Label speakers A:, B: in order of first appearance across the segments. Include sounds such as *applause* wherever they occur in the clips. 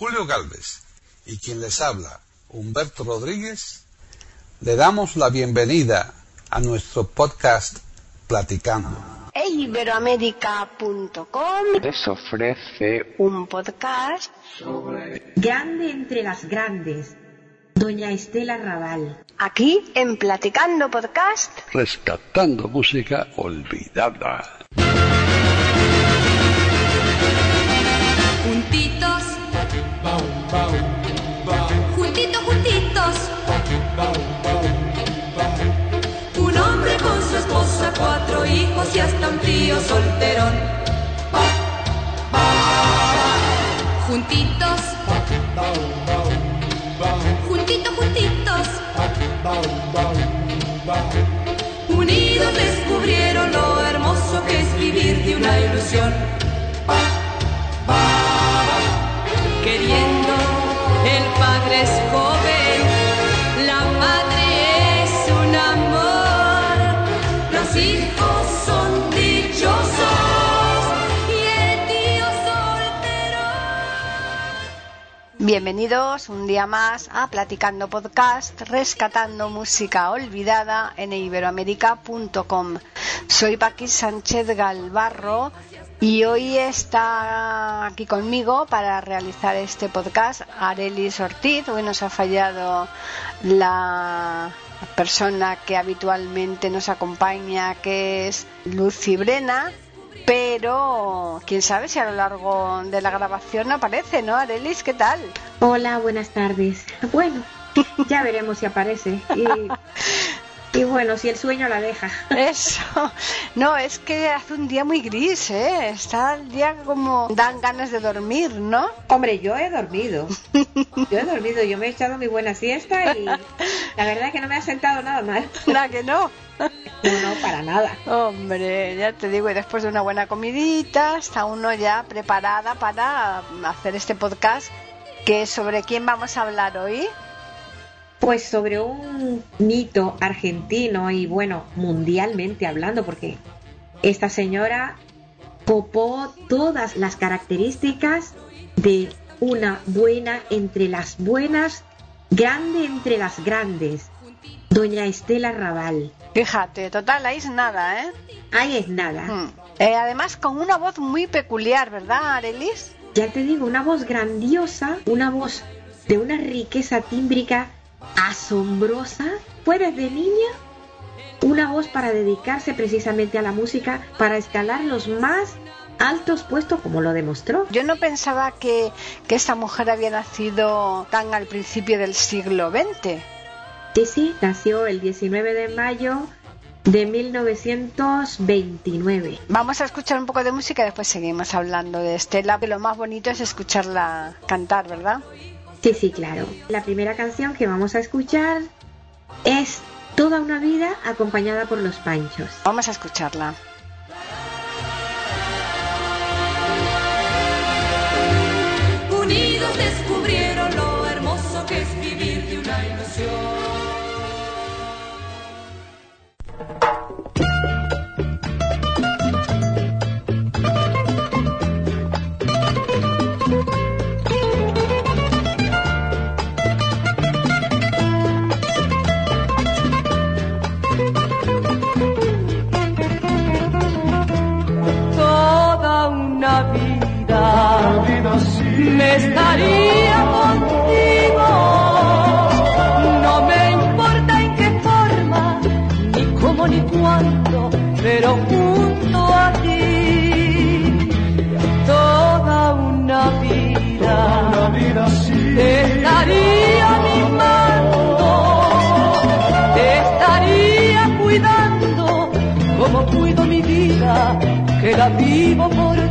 A: Julio Galvez y quien les habla, Humberto Rodríguez, le damos la bienvenida a nuestro podcast Platicando.
B: Iberoamérica.com
C: les ofrece
B: un podcast
D: Grande entre las grandes. Doña Estela Raval.
B: aquí en Platicando Podcast.
C: rescatando música olvidada.
E: Juntitos. Juntitos, juntitos. Un hombre con su esposa, cuatro hijos y hasta un tío solterón. Juntitos. Juntitos, juntitos. Unidos descubrieron lo hermoso que es vivir de una ilusión. Queriendo, el padre es joven, la madre es un amor, los hijos son dichosos y el tío soltero.
B: Bienvenidos un día más a Platicando Podcast, rescatando música olvidada en iberoamérica.com. Soy Paqui Sánchez Galvarro y hoy está aquí conmigo para realizar este podcast Arelis Ortiz. Hoy nos ha fallado la persona que habitualmente nos acompaña, que es Lucy Brena. Pero quién sabe si a lo largo de la grabación aparece, ¿no, Arelis? ¿Qué tal?
D: Hola, buenas tardes. Bueno, ya veremos si aparece. Y, *laughs* y bueno, si el sueño la deja. *laughs*
B: Eso. No, es que hace un día muy gris, ¿eh? Está el día como dan ganas de dormir, ¿no?
D: Hombre, yo he dormido. Yo he dormido, yo me he echado mi buena siesta y la verdad es que no me ha sentado nada mal. *laughs*
B: Nada que no.
D: No, no, para nada.
B: Hombre, ya te digo, y después de una buena comidita, está uno ya preparada para hacer este podcast. Que sobre quién vamos a hablar hoy.
D: Pues sobre un mito argentino y bueno, mundialmente hablando, porque esta señora copó todas las características de una buena entre las buenas, grande entre las grandes. Doña Estela Raval.
B: Fíjate, total, ahí es nada, ¿eh?
D: Ahí es nada.
B: Mm. Eh, además, con una voz muy peculiar, ¿verdad, Arelis?
D: Ya te digo, una voz grandiosa, una voz de una riqueza tímbrica asombrosa. Fue desde niña una voz para dedicarse precisamente a la música, para escalar los más altos puestos, como lo demostró.
B: Yo no pensaba que, que esta mujer había nacido tan al principio del siglo XX.
D: Sí, sí, nació el 19 de mayo de 1929.
B: Vamos a escuchar un poco de música y después seguimos hablando de Estela, que lo más bonito es escucharla cantar, ¿verdad?
D: Sí, sí, claro. La primera canción que vamos a escuchar es Toda una vida acompañada por los Panchos.
B: Vamos a escucharla.
E: Unidos descubrieron
F: vida, me estaría contigo. No me importa en qué forma, ni cómo ni cuándo, pero junto a ti. Toda una vida, te estaría mimando, te estaría cuidando como cuido mi vida, que la vivo por ti.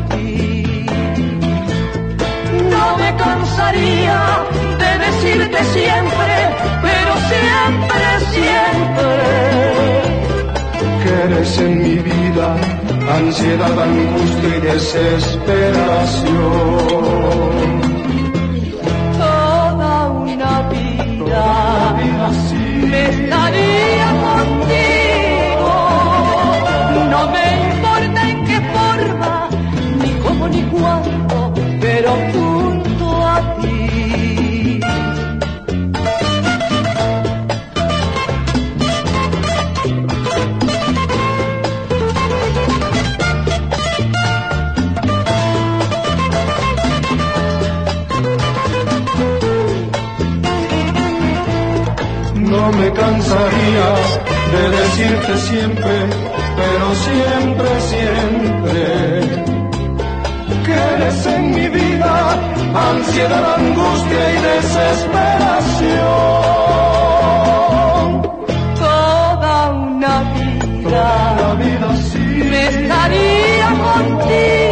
F: De decirte siempre, pero siempre, siempre,
G: que eres en mi vida ansiedad, angustia y desesperación.
F: toda una vida me estaría contigo. No me importa en qué forma, ni cómo ni cuándo, pero junto
G: cansaría de decirte siempre, pero siempre, siempre, que eres en mi vida ansiedad, angustia y desesperación.
F: Toda una vida
G: La vida sí.
F: me estaría contigo.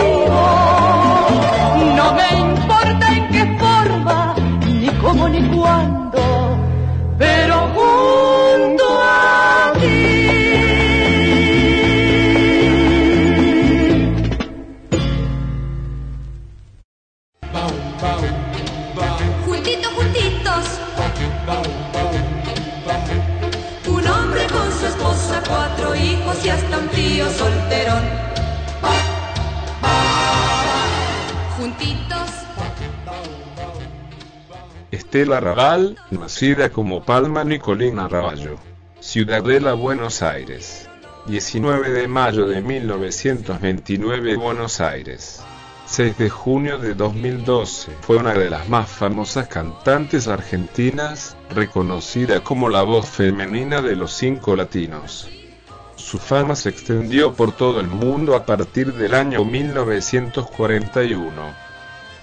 H: Estela Raval, nacida como Palma Nicolina Raballo, Ciudadela, Buenos Aires. 19 de mayo de 1929, Buenos Aires. 6 de junio de 2012, fue una de las más famosas cantantes argentinas, reconocida como la voz femenina de los cinco latinos. Su fama se extendió por todo el mundo a partir del año 1941.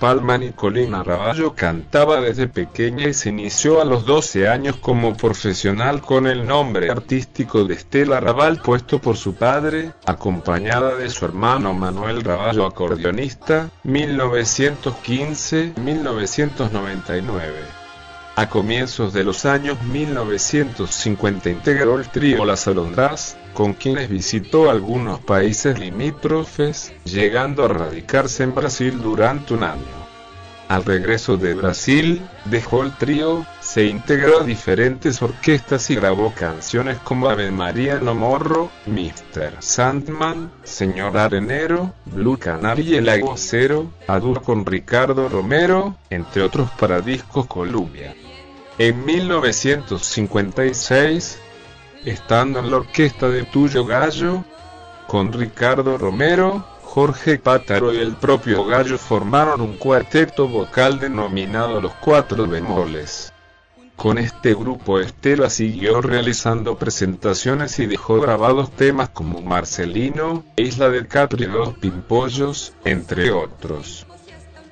H: Palma Nicolina Raballo cantaba desde pequeña y se inició a los 12 años como profesional con el nombre artístico de Estela Raval puesto por su padre, acompañada de su hermano Manuel Raballo acordeonista, 1915-1999. A comienzos de los años 1950 integró el trío Las Alondras, con quienes visitó algunos países limítrofes, llegando a radicarse en Brasil durante un año. Al regreso de Brasil, dejó el trío, se integró a diferentes orquestas y grabó canciones como Ave María No Morro, Mr. Sandman, Señor Arenero, Blue Canary y El Aguacero, a dúo con Ricardo Romero, entre otros para discos Columbia. En 1956, estando en la orquesta de Tuyo Gallo, con Ricardo Romero, Jorge Pátaro y el propio Gallo formaron un cuarteto vocal denominado Los Cuatro Bemoles. Con este grupo Estela siguió realizando presentaciones y dejó grabados temas como Marcelino, Isla del Capri y Los Pimpollos, entre otros.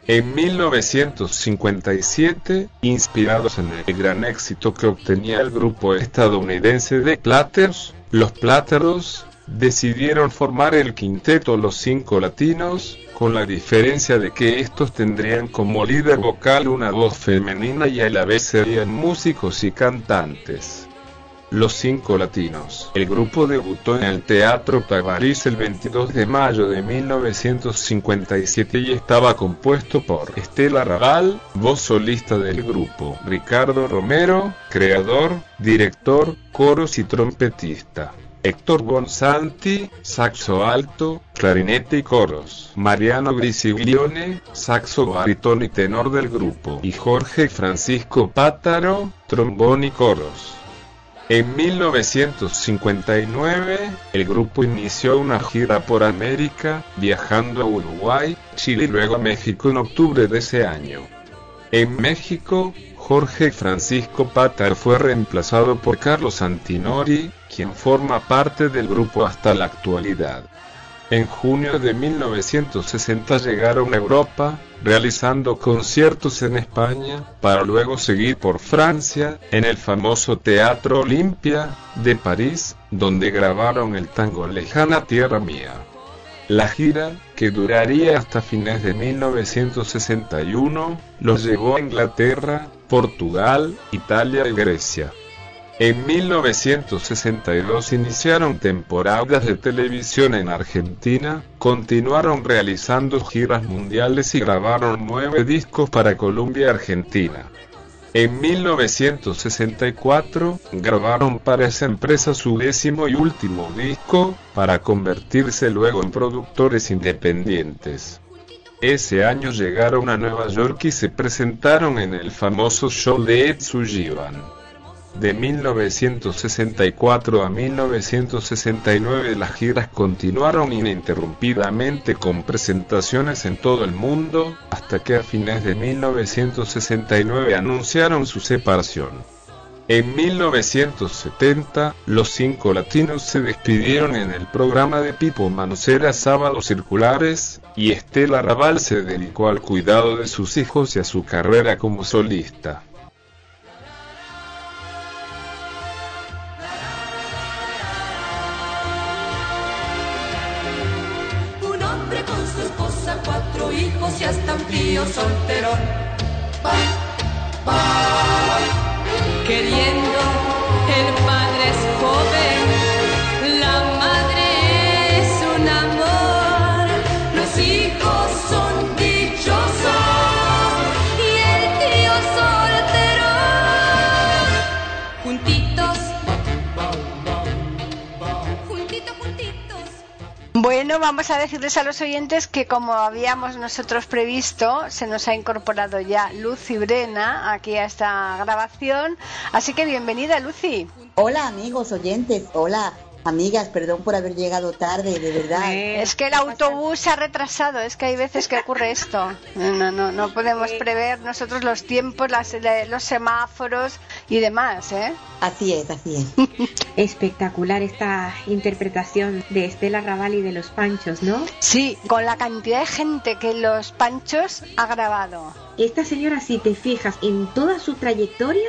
H: En 1957, inspirados en el gran éxito que obtenía el grupo estadounidense de Platters, los Plateros decidieron formar el quinteto Los Cinco Latinos, con la diferencia de que estos tendrían como líder vocal una voz femenina y a la vez serían músicos y cantantes. Los Cinco Latinos. El grupo debutó en el Teatro Tabarís el 22 de mayo de 1957 y estaba compuesto por Estela Raval, voz solista del grupo, Ricardo Romero, creador, director, coros y trompetista. Héctor Bonsanti, saxo alto, clarinete y coros. Mariano Grisiglione, saxo barítono y tenor del grupo. Y Jorge Francisco Pátaro, trombón y coros. En 1959, el grupo inició una gira por América, viajando a Uruguay, Chile y luego a México en octubre de ese año. En México, Jorge Francisco Patar fue reemplazado por Carlos Antinori, quien forma parte del grupo hasta la actualidad. En junio de 1960 llegaron a Europa, realizando conciertos en España, para luego seguir por Francia, en el famoso Teatro Olimpia de París, donde grabaron el tango Lejana Tierra Mía. La gira, que duraría hasta fines de 1961, los llevó a Inglaterra, Portugal, Italia y Grecia. En 1962 iniciaron temporadas de televisión en Argentina, continuaron realizando giras mundiales y grabaron nueve discos para Columbia Argentina. En 1964 grabaron para esa empresa su décimo y último disco, para convertirse luego en productores independientes. Ese año llegaron a Nueva York y se presentaron en el famoso show de Ed Sullivan. De 1964 a 1969 las giras continuaron ininterrumpidamente con presentaciones en todo el mundo, hasta que a fines de 1969 anunciaron su separación. En 1970, los cinco latinos se despidieron en el programa de Pipo Manucera Sábados Circulares, y Estela Raval se dedicó al cuidado de sus hijos y a su carrera como solista.
B: Vamos a decirles a los oyentes que como habíamos nosotros previsto, se nos ha incorporado ya Lucy Brena aquí a esta grabación. Así que bienvenida, Lucy.
I: Hola amigos oyentes, hola amigas, perdón por haber llegado tarde, de verdad.
B: Es que el autobús se ha retrasado, es que hay veces que ocurre esto. No, no, no podemos prever nosotros los tiempos, las- los semáforos y demás, ¿eh?
I: Así es, así es. *laughs*
D: Espectacular esta interpretación de Estela Raval y de los Panchos, ¿no?
B: Sí, con la cantidad de gente que los Panchos ha grabado.
D: Esta señora, si te fijas en toda su trayectoria,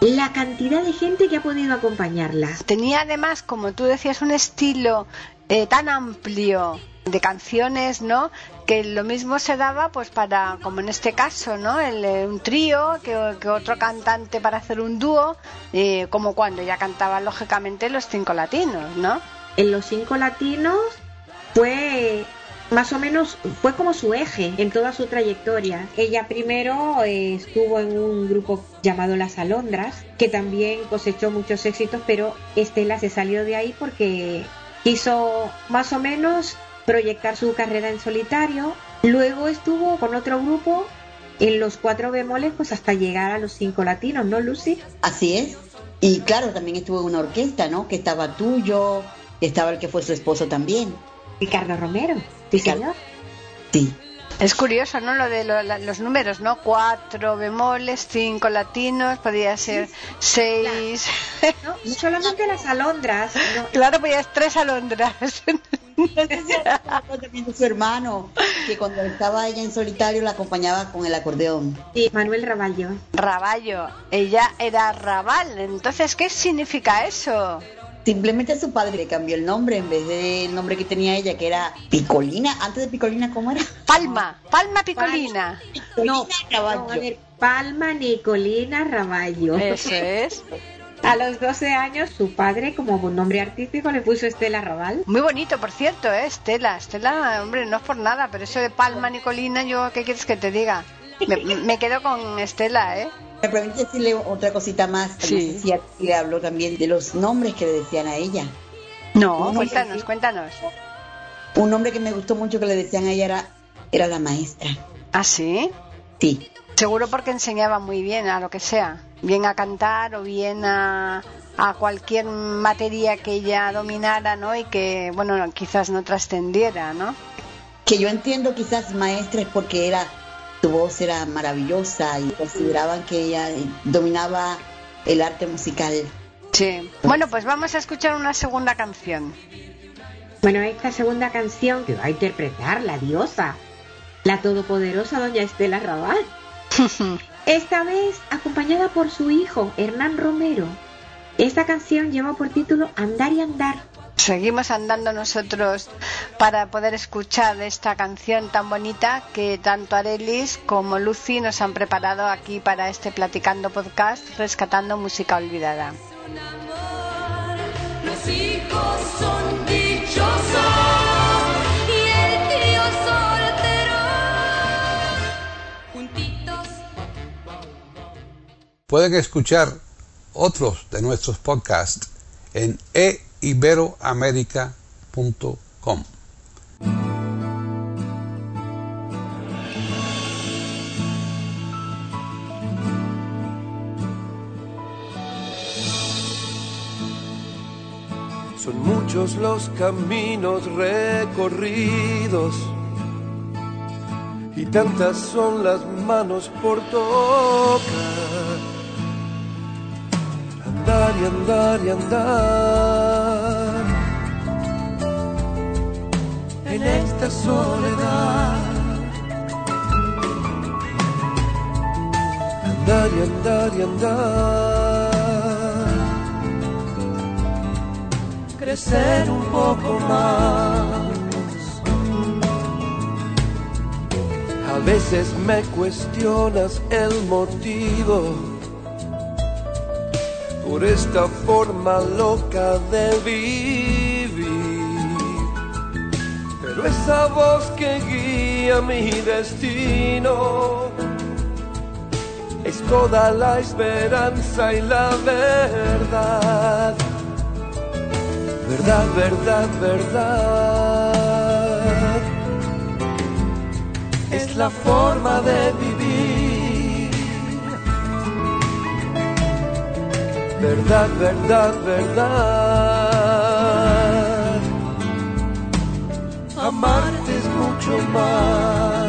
D: la cantidad de gente que ha podido acompañarla.
B: Tenía además, como tú decías, un estilo eh, tan amplio de canciones, ¿no? Que lo mismo se daba, pues para, como en este caso, ¿no? El, eh, un trío, que, que otro cantante para hacer un dúo, eh, como cuando ya cantaban lógicamente los cinco latinos, ¿no?
D: En los cinco latinos fue más o menos, fue como su eje en toda su trayectoria. Ella primero eh, estuvo en un grupo llamado Las Alondras, que también cosechó muchos éxitos, pero Estela se salió de ahí porque quiso más o menos proyectar su carrera en solitario. Luego estuvo con otro grupo en los cuatro bemoles, pues hasta llegar a los cinco latinos, ¿no, Lucy?
I: Así es. Y claro, también estuvo en una orquesta, ¿no? Que estaba tuyo, estaba el que fue su esposo también.
D: Ricardo Romero, sí,
I: Ricardo.
D: señor.
I: Sí.
B: Es curioso, ¿no? Lo de lo- la- los números, ¿no? Cuatro bemoles, cinco latinos, podía ser seis.
D: No, no solamente las alondras, no, *laughs*
B: Claro, podía ser tres alondras.
I: también *laughs* de su hermano, que cuando estaba ella en solitario la acompañaba con el acordeón.
D: sí, Manuel Raballo.
B: Raballo, ella era Raval, entonces, ¿qué significa eso?
I: Simplemente su padre le cambió el nombre en vez del nombre que tenía ella, que era Picolina. Antes de Picolina, ¿cómo era?
B: Palma, Palma Picolina.
I: No,
D: No, a ver, Palma Nicolina Raballo.
B: Eso es.
D: A los 12 años, su padre, como nombre artístico, le puso Estela Raval.
B: Muy bonito, por cierto, ¿eh? Estela. Estela, hombre, no es por nada, pero eso de Palma Nicolina, yo, ¿qué quieres que te diga? Me, me quedo con Estela, ¿eh?
I: Me permite decirle otra cosita más.
B: Sí.
I: No sé si le habló también de los nombres que le decían a ella.
B: No,
I: No,
B: cuéntanos,
I: sí.
B: cuéntanos.
I: Un nombre que me gustó mucho que le decían a ella era, era la maestra.
B: ¿Ah, sí?
I: Sí.
B: Seguro porque enseñaba muy bien a lo que sea. Bien a cantar o bien a, a cualquier materia que ella dominara, ¿no? Y que, bueno, quizás no trascendiera, ¿no?
I: Que yo entiendo quizás maestra es porque era, su voz era maravillosa y consideraban que ella eh, dominaba el arte musical.
B: Sí. Bueno, pues vamos a escuchar una segunda canción.
D: Bueno, esta segunda canción que va a interpretar la diosa, la todopoderosa doña Estela Raval. *laughs* Esta vez acompañada por su hijo, Hernán Romero. Esta canción lleva por título Andar y Andar.
B: Seguimos andando nosotros para poder escuchar esta canción tan bonita que tanto Arelis como Lucy nos han preparado aquí para este Platicando Podcast, rescatando música olvidada.
E: un amor. Los hijos son dichosos y el tío soltero. Juntitos.
A: Pueden escuchar otros de nuestros podcasts en eiberoamerica.com.
G: Son muchos los caminos recorridos y tantas son las manos por tocar. Andar y andar y andar en esta soledad. Andar y andar y andar, crecer un poco más. A veces me cuestionas el motivo por esta forma loca de vivir. Pero esa voz que guía mi destino es toda la esperanza y la verdad. Verdad, verdad, verdad. Es la forma de vivir. Verdad, verdad, verdad. Amarte es mucho más.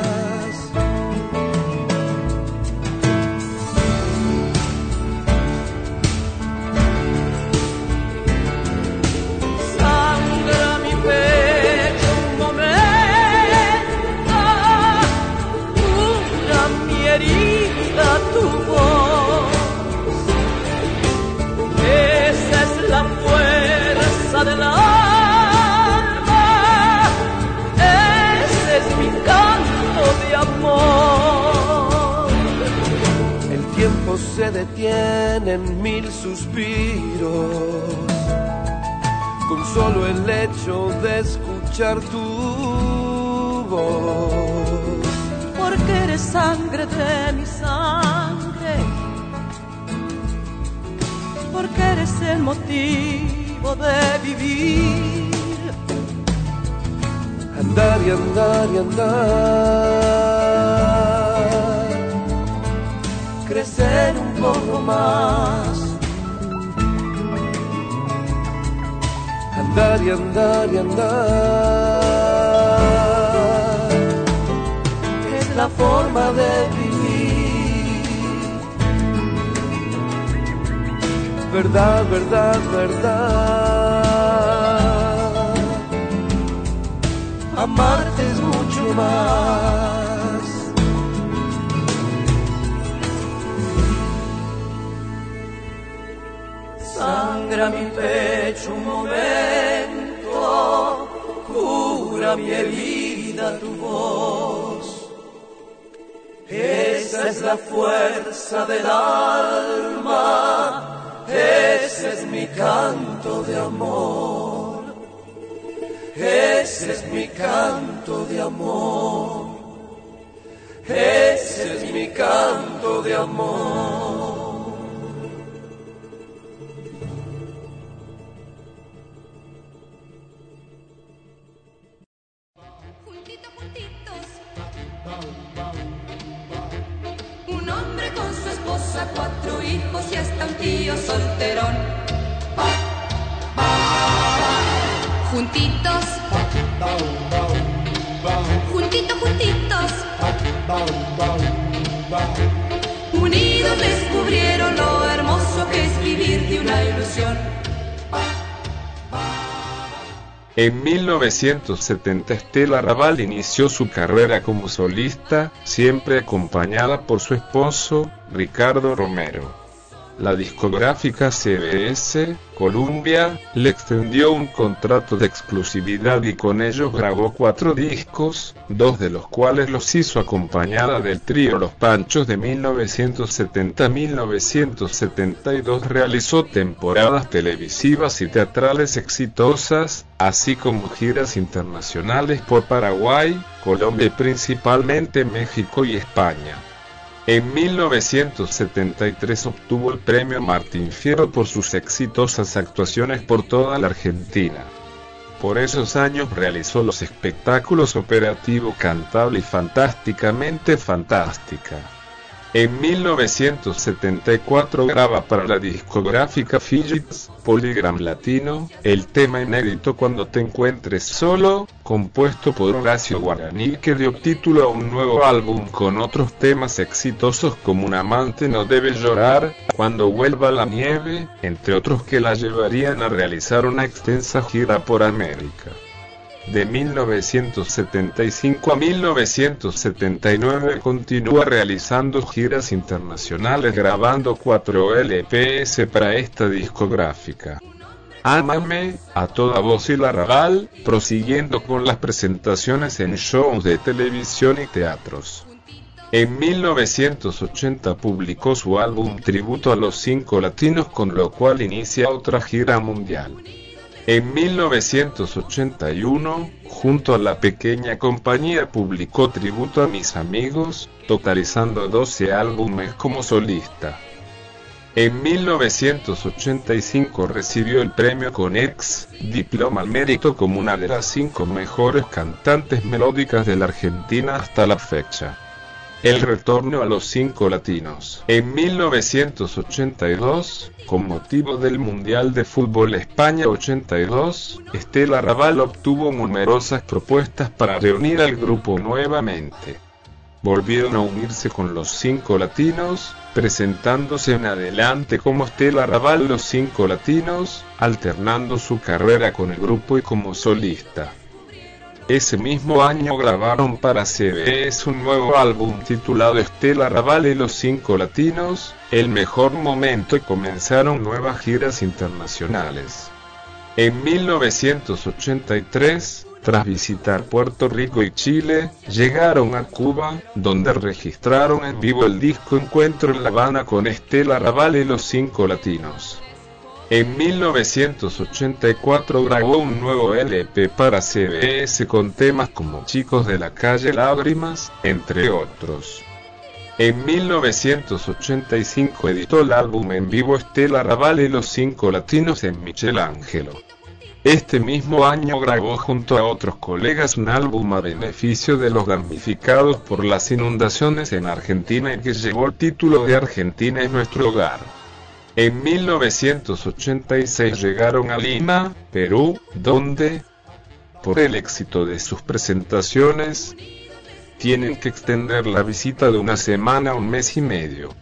G: En
H: 1970 Estela Raval inició su carrera como solista, siempre acompañada por su esposo, Ricardo Romero. La discográfica CBS, Columbia, le extendió un contrato de exclusividad y con ellos grabó cuatro discos, dos de los cuales los hizo acompañada del trío Los Panchos de 1970-1972. Realizó temporadas televisivas y teatrales exitosas, así como giras internacionales por Paraguay, Colombia y principalmente México y España. En 1973 obtuvo el premio Martín Fierro por sus exitosas actuaciones por toda la Argentina. Por esos años realizó los espectáculos Operativo Cantable y Fantásticamente Fantástica. En 1974 graba para la discográfica Fidgets, Polygram Latino, el tema inédito Cuando te encuentres solo, compuesto por Horacio Guaraní que dio título a un nuevo álbum con otros temas exitosos como Un amante no debe llorar, Cuando vuelva la nieve, entre otros que la llevarían a realizar una extensa gira por América. De 1975 a 1979 continúa realizando giras internacionales grabando 4 LPS para esta discográfica. Ámame, a toda voz y la rabal, prosiguiendo con las presentaciones en shows de televisión y teatros. En 1980 publicó su álbum Tributo a los Cinco Latinos con lo cual inicia otra gira mundial. En 1981, junto a la pequeña compañía publicó Tributo a mis amigos, totalizando 12 álbumes como solista. En 1985 recibió el premio Conex, diploma al mérito como una de las cinco mejores cantantes melódicas de la Argentina hasta la fecha. El retorno a los cinco latinos. En 1982, con motivo del Mundial de Fútbol España 82, Estela Raval obtuvo numerosas propuestas para reunir al grupo nuevamente. Volvieron a unirse con los cinco latinos, presentándose en adelante como Estela Raval los cinco latinos, alternando su carrera con el grupo y como solista. Ese mismo año grabaron para CBS un nuevo álbum titulado Estela Raval y los Cinco Latinos, El Mejor Momento y comenzaron nuevas giras internacionales. En 1983, tras visitar Puerto Rico y Chile, llegaron a Cuba, donde registraron en vivo el disco Encuentro en La Habana con Estela Raval y los Cinco Latinos. En 1984 grabó un nuevo LP para CBS con temas como Chicos de la calle Lágrimas, entre otros. En 1985 editó el álbum en vivo Estela Raval y los cinco latinos en Michelangelo. Este mismo año grabó junto a otros colegas un álbum a beneficio de los damnificados por las inundaciones en Argentina y que llevó el título de Argentina es nuestro hogar. En 1986 llegaron a Lima, Perú, donde, por el éxito de sus presentaciones, tienen que extender la visita de una semana a un mes y medio.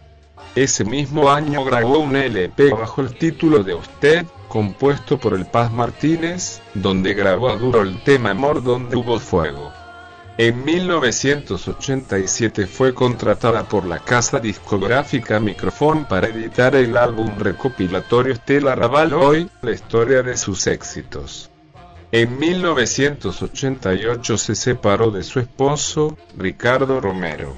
H: Ese mismo año grabó un LP bajo el título de Usted, compuesto por el Paz Martínez, donde grabó a duro el tema Amor donde hubo fuego. En 1987 fue contratada por la casa discográfica Microphone para editar el álbum recopilatorio Estela Raval Hoy, la historia de sus éxitos. En 1988 se separó de su esposo, Ricardo Romero.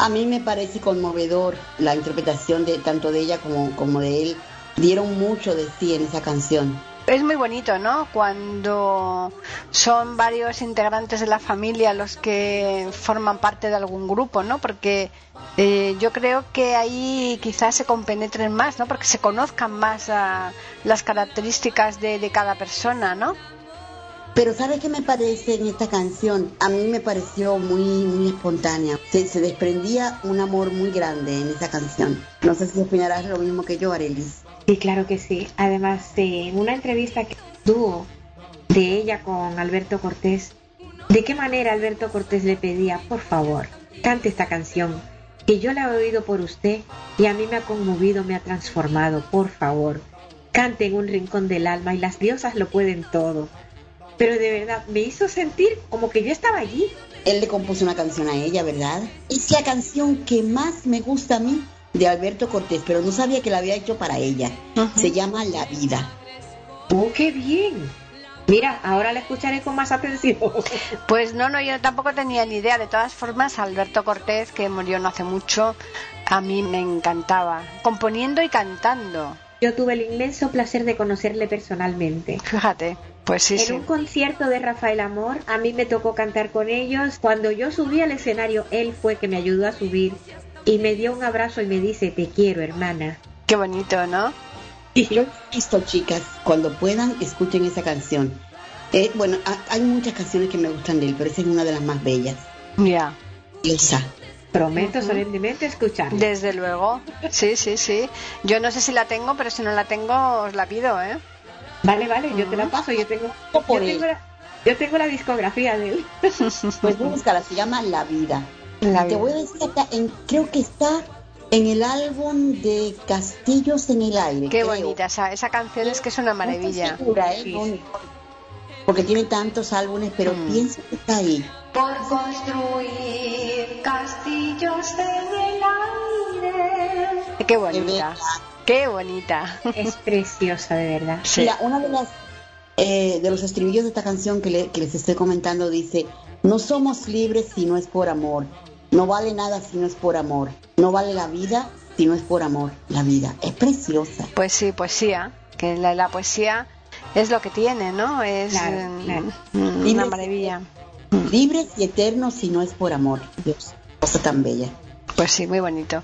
I: A mí me parece conmovedor la interpretación de tanto de ella como, como de él. Dieron mucho de sí en esa canción.
B: Es muy bonito, ¿no? Cuando son varios integrantes de la familia los que forman parte de algún grupo, ¿no? Porque eh, yo creo que ahí quizás se compenetren más, ¿no? Porque se conozcan más ah, las características de, de cada persona, ¿no?
I: Pero ¿sabes qué me parece en esta canción? A mí me pareció muy, muy espontánea. Se, desprendía un amor muy grande en esa canción. No sé si opinarás lo mismo que yo, Arelis.
D: Sí, claro que sí. Además, en una entrevista que tuvo de ella con Alberto Cortés, ¿de qué manera Alberto Cortés le pedía, por favor, cante esta canción? Que yo la he oído por usted y a mí me ha conmovido, me ha transformado, por favor. Cante en un rincón del alma y las diosas lo pueden todo. Pero de verdad, me hizo sentir como que yo estaba allí.
I: Él le compuso una canción a ella, ¿verdad? Es la canción que más me gusta a mí de Alberto Cortés, pero no sabía que la había hecho para ella. Se llama La Vida.
D: ¡Oh, qué bien! Mira, ahora la escucharé con más atención. *laughs*
B: Pues no, no, yo tampoco tenía ni idea. De todas formas, Alberto Cortés, que murió no hace mucho, a mí me encantaba, componiendo y cantando.
D: Yo tuve el inmenso placer de conocerle personalmente.
B: Fíjate. Pues sí,
D: en
B: sí.
D: un concierto de Rafael Amor, a mí me tocó cantar con ellos. Cuando yo subí al escenario, él fue que me ayudó a subir y me dio un abrazo y me dice, te quiero, hermana.
B: Qué bonito, ¿no?
I: Yo he visto, chicas, cuando puedan, escuchen esa canción. Eh, bueno, ha- hay muchas canciones que me gustan de él, pero esa es una de las más bellas.
B: Ya.
I: Esa.
D: Prometo solemnemente escuchar.
B: Desde luego. Sí, sí, sí. Yo no sé si la tengo, pero si no la tengo, os la pido, ¿eh?
D: Vale, vale, yo te la paso. Yo tengo, yo tengo, la, yo tengo la discografía de él. *laughs*
I: Pues búscala, se llama La Vida.
B: La
I: Te
B: vida.
I: voy a decir acá, en- creo que está en el álbum de Castillos en el Aire.
B: Qué
I: creo.
B: bonita. Esa, esa canción es que es una
I: No
B: maravilla.
I: segura, ¿eh?
D: Sí,
I: No, porque tiene tantos álbumes, pero
B: Mm.
I: pienso que está ahí.
E: Por construir castillos en el aire.
B: Qué bonita. Qué bonita.
D: Es preciosa, de verdad.
B: Sí.
I: Mira, una de las eh, de los estribillos de esta canción que, le- que les estoy comentando dice: No somos libres si no es por amor. No vale nada si no es por amor. No vale la vida si no es por amor. La vida es preciosa.
B: Pues sí, poesía. Que la, la poesía es lo que tiene, ¿no? Es
D: Claro,
B: mm,
D: claro.
B: mm,
I: Libres-
B: una maravilla.
I: Libres y eternos si no es por amor. Dios, cosa tan bella.
B: Pues sí, muy bonito.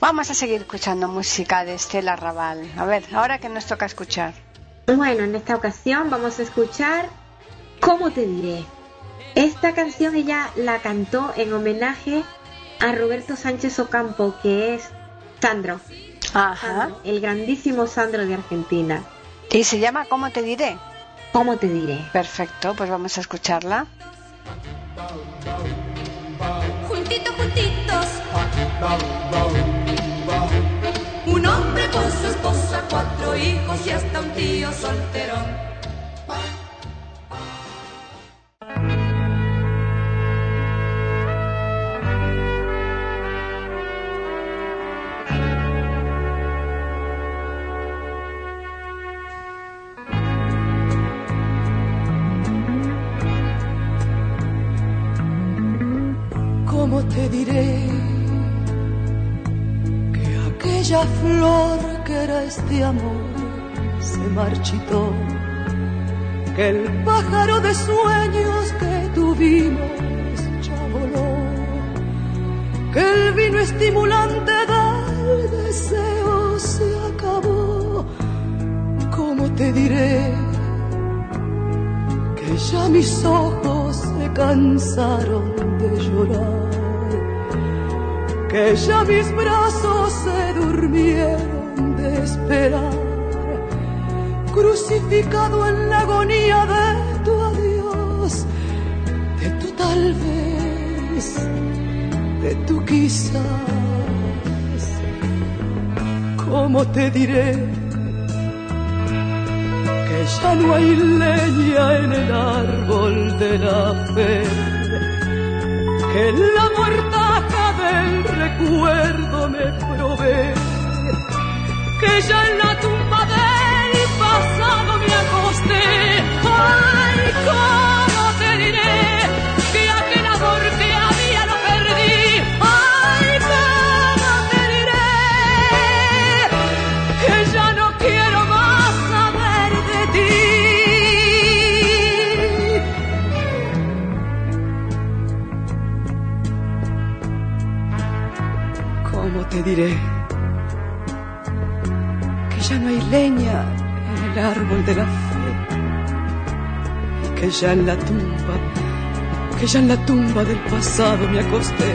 B: Vamos a seguir escuchando música de Estela Raval. A ver, ahora que nos toca escuchar.
D: Bueno, en esta ocasión vamos a escuchar ¿Cómo te diré? Esta canción ella la cantó en homenaje a Roberto Sánchez Ocampo, que es Sandro,
B: Ajá.
D: Sandro, el grandísimo Sandro de Argentina.
B: Y se llama ¿Cómo te diré?
D: ¿Cómo te diré?
B: Perfecto, pues vamos a escucharla.
E: Juntitos, juntitos. Un hombre con su esposa, cuatro hijos y hasta un tío solterón.
F: Este amor se marchitó? Que el pájaro de sueños que tuvimos ya voló. Que el vino estimulante del deseo se acabó. ¿Cómo te diré que ya mis ojos se cansaron de llorar, que ya mis brazos se durmieron crucificado en la agonía de tu adiós, de tu tal vez, de tu quizás. ¿Cómo te diré? que ya no hay leña en el árbol de la fe, que la mortaja del recuerdo me provee, que ya en la tumba del pasado me acosté. Ay, cómo te diré que aquel amor que había lo perdí. Ay, cómo te diré que ya no quiero más saber de ti. ¿Cómo te diré ya no hay leña en el árbol de la fe? Que ya en la tumba, que ya en la tumba del pasado me acosté.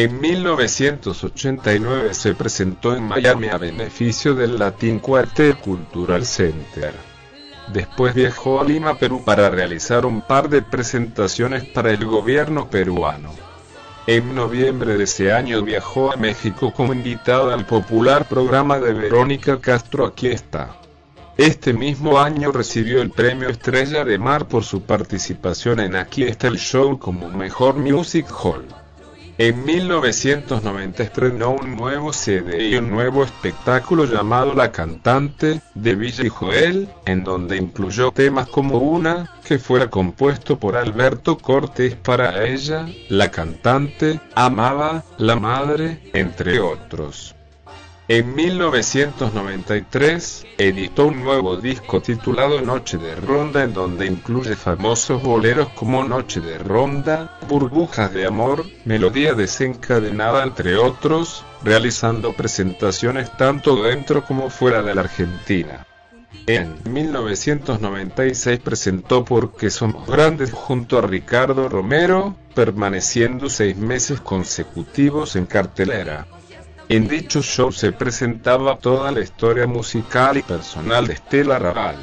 H: En 1989 se presentó en Miami a beneficio del Latin Quartet Cultural Center. Después viajó a Lima, Perú para realizar un par de presentaciones para el gobierno peruano. En noviembre de ese año viajó a México como invitada al popular programa de Verónica Castro Aquí está. Este mismo año recibió el premio Estrella de Mar por su participación en Aquí está el show como Mejor Music Hall. En 1990 estrenó un nuevo CD y un nuevo espectáculo llamado La Cantante de Villa y Joel, en donde incluyó temas como una que fuera compuesto por Alberto Cortés para ella, La Cantante, Amaba, La Madre, entre otros. En 1993, editó un nuevo disco titulado Noche de Ronda en donde incluye famosos boleros como Noche de Ronda, Burbujas de Amor, Melodía desencadenada entre otros, realizando presentaciones tanto dentro como fuera de la Argentina. En 1996 presentó Porque Somos Grandes junto a Ricardo Romero, permaneciendo seis meses consecutivos en cartelera. En dicho show se presentaba toda la historia musical y personal de Estela Raval.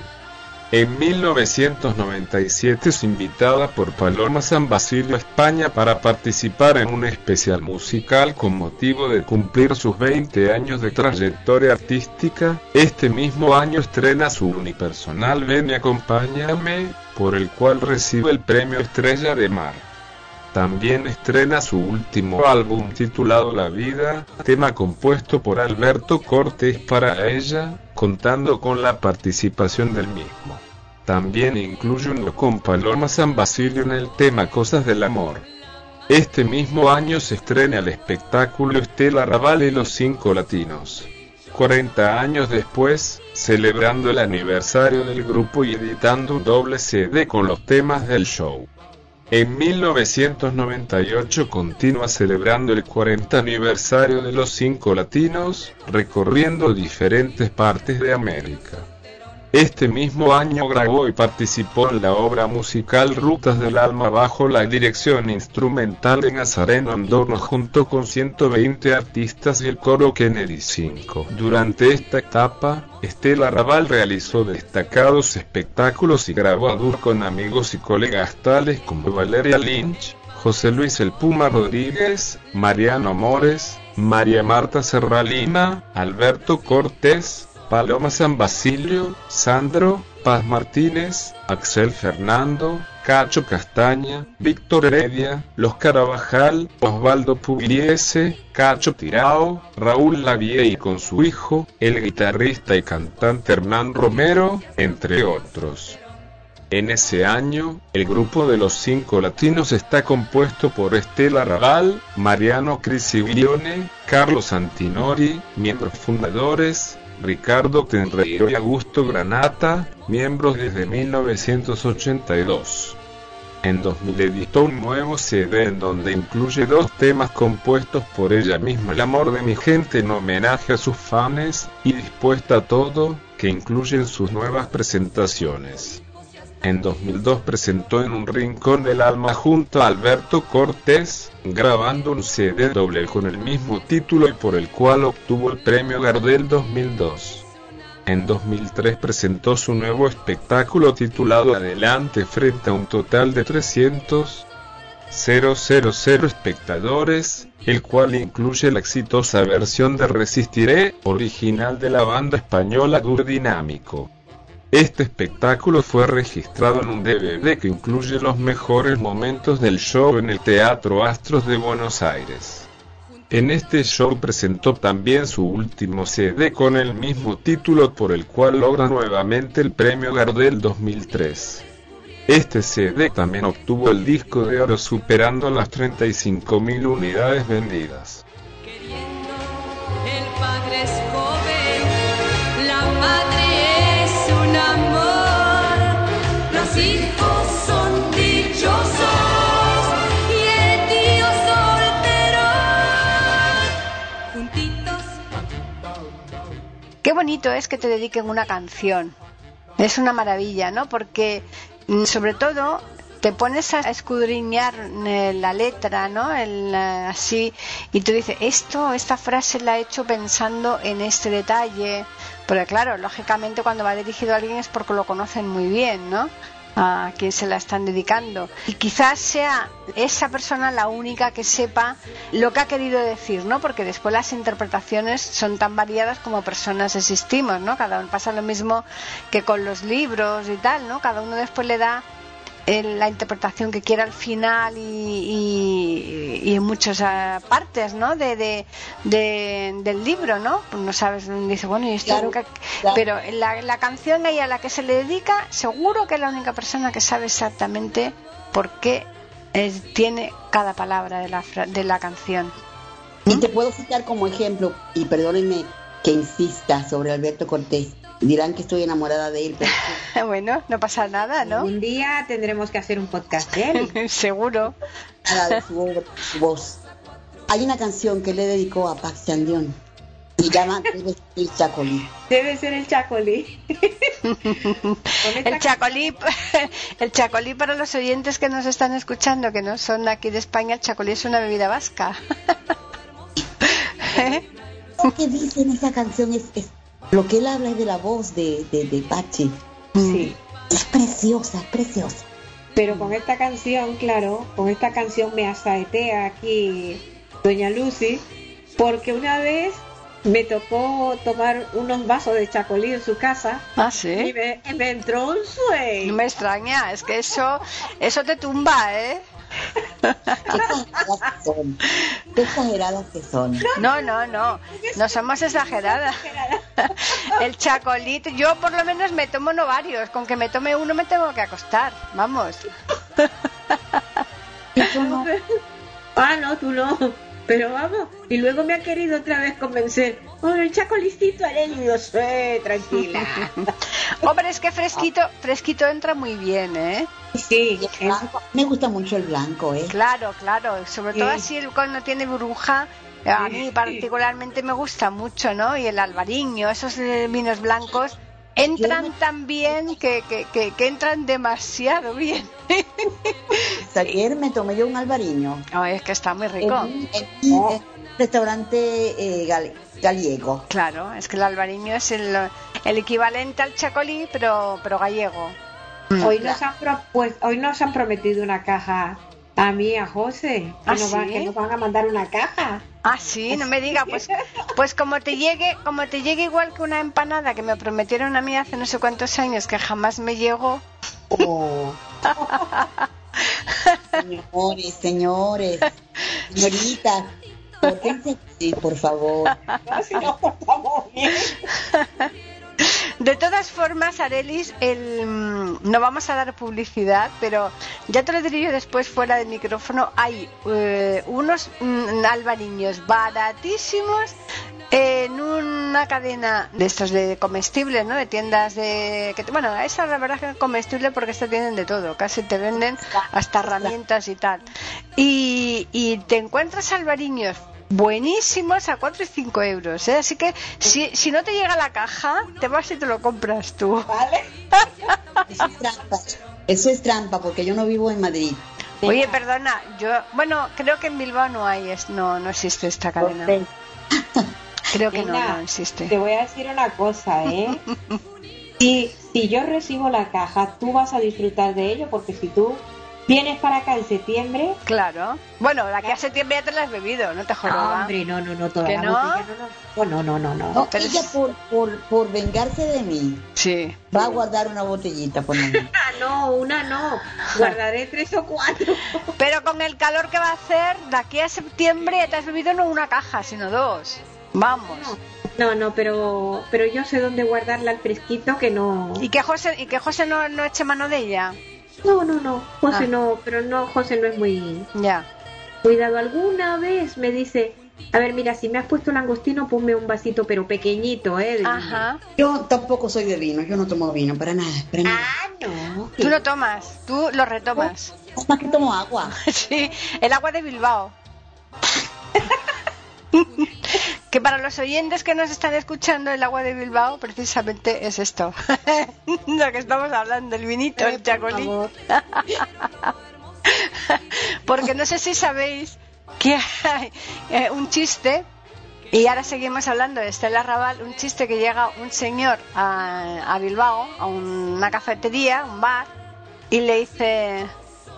H: En 1997 es invitada por Paloma San Basilio a España para participar en un especial musical con motivo de cumplir sus 20 años de trayectoria artística. Este mismo año estrena su unipersonal Ven y Acompáñame, por el cual recibe el premio Estrella de Mar. También estrena su último álbum titulado La Vida, tema compuesto por Alberto Cortés para ella, contando con la participación del mismo. También incluye uno con Paloma San Basilio en el tema Cosas del Amor. Este mismo año se estrena el espectáculo Estela Raval y los Cinco Latinos. 40 años después, celebrando el aniversario del grupo y editando un doble CD con los temas del show. En 1998 continúa celebrando el 40 aniversario de los cinco latinos, recorriendo diferentes partes de América. Este mismo año grabó y participó en la obra musical Rutas del Alma bajo la dirección instrumental de Nazareno Andorno junto con 120 artistas y el coro Kennedy 5. Durante esta etapa, Estela Raval realizó destacados espectáculos y grabó a con amigos y colegas tales como Valeria Lynch, José Luis El Puma Rodríguez, Mariano Mores, María Marta Serralina, Alberto Cortés, Paloma San Basilio, Sandro, Paz Martínez, Axel Fernando, Cacho Castaña, Víctor Heredia, Los Carabajal, Osvaldo Pugliese, Cacho Tirao, Raúl Lavie y con su hijo, el guitarrista y cantante Hernán Romero, entre otros. En ese año, el grupo de los cinco latinos está compuesto por Estela Raval, Mariano Crisiglione, Carlos Antinori, miembros fundadores, Ricardo Tenreiro y Augusto Granata, miembros desde 1982. En 2000 editó un nuevo CD en donde incluye dos temas compuestos por ella misma, El amor de mi gente en homenaje a sus fans, y Dispuesta a todo, que incluyen sus nuevas presentaciones. En 2002 presentó en un rincón del alma junto a Alberto Cortés, grabando un CD doble con el mismo título y por el cual obtuvo el premio Gardel 2002. En 2003 presentó su nuevo espectáculo titulado Adelante frente a un total de 300 000 espectadores, el cual incluye la exitosa versión de Resistiré, original de la banda española Dur Dinámico. Este espectáculo fue registrado en un DVD que incluye los mejores momentos del show en el Teatro Astros de Buenos Aires. En este show presentó también su último CD con el mismo título por el cual logra nuevamente el premio Gardel 2003. Este CD también obtuvo el disco de oro superando las 35.000 unidades vendidas.
E: El padre
B: Qué bonito es que te dediquen una canción. Es una maravilla, ¿no? Porque mm, sobre todo te pones a escudriñar eh, la letra, ¿no? El, eh, así, y tú dices, esto, esta frase la he hecho pensando en este detalle. Porque claro, lógicamente cuando va dirigido a alguien es porque lo conocen muy bien, ¿no? A quien se la están dedicando. Y quizás sea esa persona la única que sepa lo que ha querido decir, ¿no? Porque después las interpretaciones son tan variadas como personas existimos, ¿no? Cada uno pasa lo mismo que con los libros y tal, ¿no? Cada uno después le da en la interpretación que quiera al final y, y, y en muchas ah, partes ¿no? De, de, de- del libro, ¿no? Pues no sabes, dice, bueno, y esto
I: Claro,
B: nunca-
I: claro.
B: Pero la, la canción ahí a la que se le dedica, seguro que es la única persona que sabe exactamente por qué eh, tiene cada palabra de la, de la canción.
I: Y te puedo citar como ejemplo, y perdónenme que insista sobre Alberto Cortés. Dirán que estoy enamorada de él, pero *laughs*
B: bueno, no pasa nada, ¿no?
D: Un día tendremos que hacer un podcast de él. *laughs*
B: seguro.
I: de su, voz. Hay una canción que le dedicó a Pax Chandión. Se llama *laughs* Debe ser el Chacolí.
D: Debe ser el Chacolí.
B: El chacolí, el chacolí para los oyentes que nos están escuchando, que no son aquí de España, el chacolí es una bebida vasca.
I: Lo que dice en esa canción es, es- lo que él habla es de la voz de, de, de Pachi.
D: Sí.
I: Es preciosa, es preciosa.
D: Pero con esta canción, claro, con esta canción me asaetea aquí Doña Lucy, porque una vez me tocó tomar unos vasos de chacolí en su casa
B: Ah,
D: y
B: sí.
D: me, y me entró un
B: No
D: sueño.
B: me extraña, es que eso, eso te tumba, ¿eh?
I: Qué exageradas que son. Qué exageradas que son.
B: No, no, no, no somos exageradas. El chacolito, yo por lo menos me tomo no varios, con que me tome uno me tengo que acostar, vamos.
D: Ah, no, tú no. Pero vamos, y luego me ha querido otra vez convencer. Oh, el chacolicito Arely, y yo sé, tranquila. *laughs*
B: Hombre, es que fresquito, fresquito entra muy bien, ¿eh?
D: Sí,
I: blanco, me gusta mucho el blanco, ¿eh?
B: Claro, claro, sobre todo
D: Sí.
B: así el cuando tiene burbuja, a mí particularmente me gusta mucho, ¿no? Y el albariño, esos vinos blancos entran tan bien que, que, que, que entran demasiado bien. *laughs*
I: Ayer me tomé yo un albariño
B: Ay, es que está muy rico.
I: un restaurante eh, gal- gallego.
B: Claro, es que el albariño es el, el equivalente al chacolí, pero, pero gallego.
D: Hoy nos, han propues- hoy nos han prometido una caja a mí a José. Que,
B: ¿Ah,
D: nos va-
B: sí?
D: que nos van a mandar una caja.
B: Ah, sí, no me diga, pues, pues como te llegue, como te llegue igual que una empanada que me prometieron a mí hace no sé cuántos años que jamás me llegó.
I: Oh. *laughs* señores, señores, señoritas, pórtense así, por favor. *laughs*
D: No, si nos portamos bien.
B: De todas formas, Arelis, el, mm, no vamos a dar publicidad, pero ya te lo diré yo después fuera del micrófono. Hay eh, unos mm, albariños baratísimos en una cadena de estos de comestibles, ¿no? De tiendas de... Que, bueno, esa la verdad que es comestible porque se tienen de todo. Casi te venden hasta herramientas y tal. Y, y te encuentras albariños buenísimos a 4 y 5 euros. ¿eh? Así que si, si no te llega la caja, te vas y te lo compras tú.
D: ¿Vale? *laughs*
I: Eso es trampa. Eso es trampa porque yo no vivo en Madrid.
B: Oye, perdona, yo, bueno, creo que en Bilbao no hay, es, no, no existe esta cadena. *laughs* Creo que no, no
D: Te
B: existe.
D: voy a decir una cosa, ¿eh? *laughs* Si, si yo recibo la caja, tú vas a disfrutar de ello, porque si tú vienes para acá en septiembre,
B: Claro. Bueno, la que a septiembre ya te la has bebido, no te
D: no,
B: joroba.
D: hombre, no, no, no, toda
B: ¿Que
D: la
B: no?
D: no, no, no, no, no, no.
I: No,
B: pero
I: ella
B: es-
I: por, por, por vengarse de mí
B: Sí.
I: va a guardar una botellita por menos. *laughs*
D: Ah, no, una no, guardaré tres o cuatro.
B: Pero con el calor que va a hacer, de aquí a septiembre ya te has bebido no una caja, sino dos. Vamos.
D: No, no, pero, pero yo sé dónde guardarla al fresquito que no.
B: Y que José, y que José no, no eche mano de ella.
D: No, no, no, José
B: Ah.
D: no, pero no, José no es muy
B: Ya.
D: cuidado. Alguna vez me dice, a ver, mira, si me has puesto langostino, ponme un vasito, pero pequeñito, ¿eh? de-
B: Ajá.
I: Yo tampoco soy de vino, yo no tomo vino, para nada, para nada.
D: Ah, no.
B: Tú lo tomas, tú lo retomas.
I: Es más que tomo agua. *laughs*
B: Sí, el agua de Bilbao. *laughs* que para los oyentes que nos están escuchando, el agua de Bilbao precisamente es esto. *laughs* Lo que estamos hablando, el vinito, el chacolí. *laughs* Porque no sé si sabéis que hay eh, un chiste, y ahora seguimos hablando de Estela Raval, un chiste que llega un señor a, a Bilbao, a una cafetería, un bar, y le dice,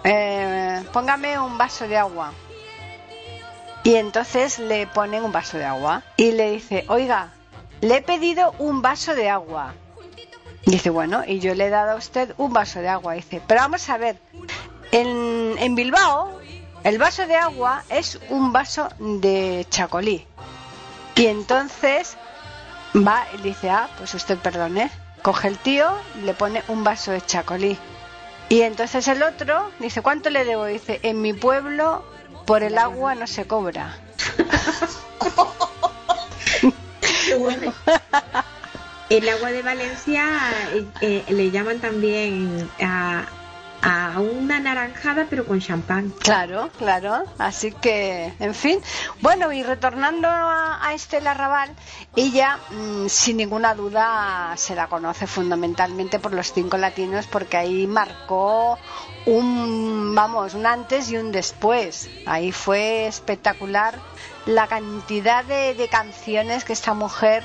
B: eh, póngame un vaso de agua. Y entonces le ponen un vaso de agua y le dice, oiga, le he pedido un vaso de agua. Y dice, bueno, y yo le he dado a usted un vaso de agua. dice, pero vamos a ver, en, en Bilbao el vaso de agua es un vaso de chacolí. Y entonces va y dice, ah, pues usted perdone. Coge el tío le pone un vaso de chacolí. Y entonces el otro dice, ¿cuánto le debo? Dice, en mi pueblo por el agua no se cobra.
D: bueno. El agua de Valencia eh, eh, le llaman también a, a una naranjada pero con champán.
B: Claro, claro. Así que, en fin. Bueno, y retornando a, Estela Raval, ella mm, sin ninguna duda se la conoce fundamentalmente por los cinco latinos porque ahí marcó un, vamos, un antes y un después. Ahí fue espectacular la cantidad de, de canciones que esta mujer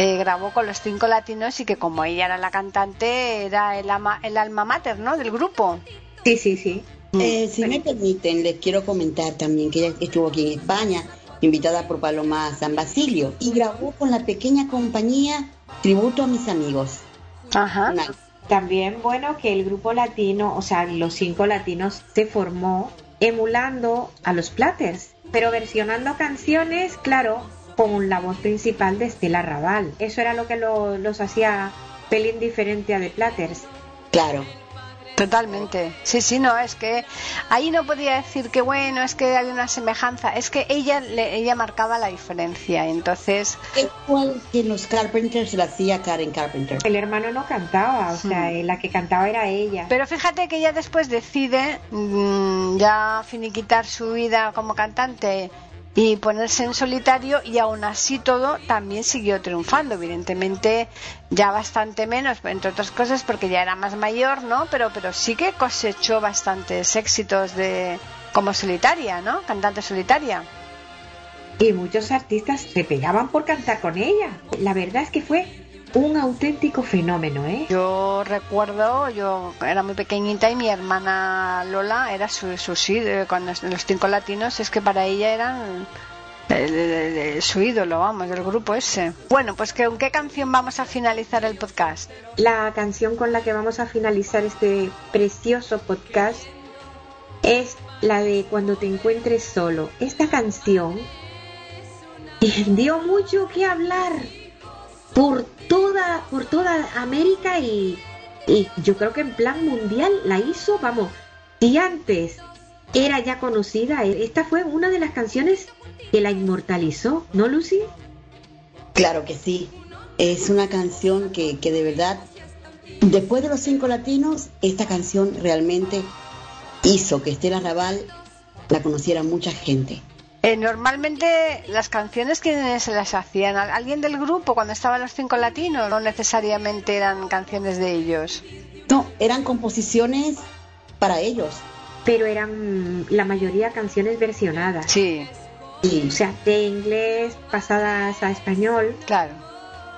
B: eh, grabó con los cinco latinos y que como ella era la cantante, era el, ama- el alma mater, ¿no? Del grupo.
D: Sí, sí, sí.
I: Eh, si me permiten, les quiero comentar también que ella estuvo aquí en España, invitada por Paloma San Basilio, y grabó con la pequeña compañía Tributo a mis amigos.
B: Ajá.
I: Una-
D: También, bueno, que el grupo latino, o sea, los cinco latinos, se formó emulando a los Platters, pero versionando canciones, claro, con la voz principal de Estela Raval. Eso era lo que lo- los hacía pelín diferente a The Platters.
I: Claro.
B: Totalmente. Sí, sí, no, es que ahí no podía decir que bueno, es que hay una semejanza, es que ella le- ella marcaba la diferencia, entonces
I: Igual que los Carpenters lo hacía Karen Carpenter.
D: El hermano no cantaba, o sea, eh, la que cantaba era ella.
B: Pero fíjate que ella después decide mm, ya finiquitar su vida como cantante y ponerse en solitario y aún así todo también siguió triunfando, evidentemente ya bastante menos, entre otras cosas porque ya era más mayor, ¿no? Pero pero sí que cosechó bastantes éxitos de como solitaria, ¿no? Cantante solitaria.
D: Y muchos artistas se pegaban por cantar con ella. La verdad es que fue un auténtico fenómeno, ¿eh?
B: Yo recuerdo, yo era muy pequeñita y mi hermana Lola era su, su sí- con los, cinco latinos, es que para ella eran el- el- el- su ídolo, vamos, del grupo ese. Bueno, pues ¿con qué canción vamos a finalizar el podcast?
D: La canción con la que vamos a finalizar este precioso podcast es la de Cuando te encuentres solo. Esta canción *laughs* dio mucho que hablar por toda, por toda América y, y yo creo que en plan mundial la hizo, vamos, si antes era ya conocida, esta fue una de las canciones que la inmortalizó, ¿no, Lucy?
I: Claro que sí. Es una canción que, que de verdad, después de los cinco latinos, esta canción realmente hizo que Estela Raval la conociera mucha gente.
B: Eh, normalmente las canciones que se las hacían ¿Al- alguien del grupo cuando estaban los cinco latinos, no necesariamente eran canciones de ellos.
I: No, eran composiciones para ellos.
D: Pero eran la mayoría canciones versionadas.
B: Sí,
I: Sí,
D: O sea, de inglés pasadas a español.
B: claro.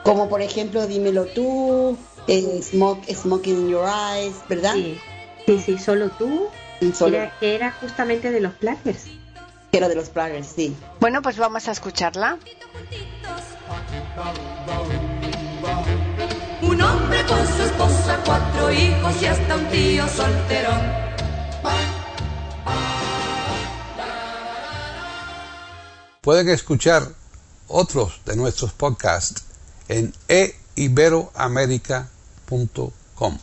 I: como por ejemplo Dímelo tú, eh, Smoke, Smoke in Your Eyes, ¿verdad?
D: Sí, sí, sí, solo tú.
I: Solo,
D: Era, que era justamente de los Platters.
I: Que era de los Platters, sí.
B: Bueno, pues vamos a escucharla.
E: Un hombre con su esposa, cuatro hijos y hasta un tío solterón.
A: Pueden escuchar otros de nuestros podcasts en eiberoamerica.com.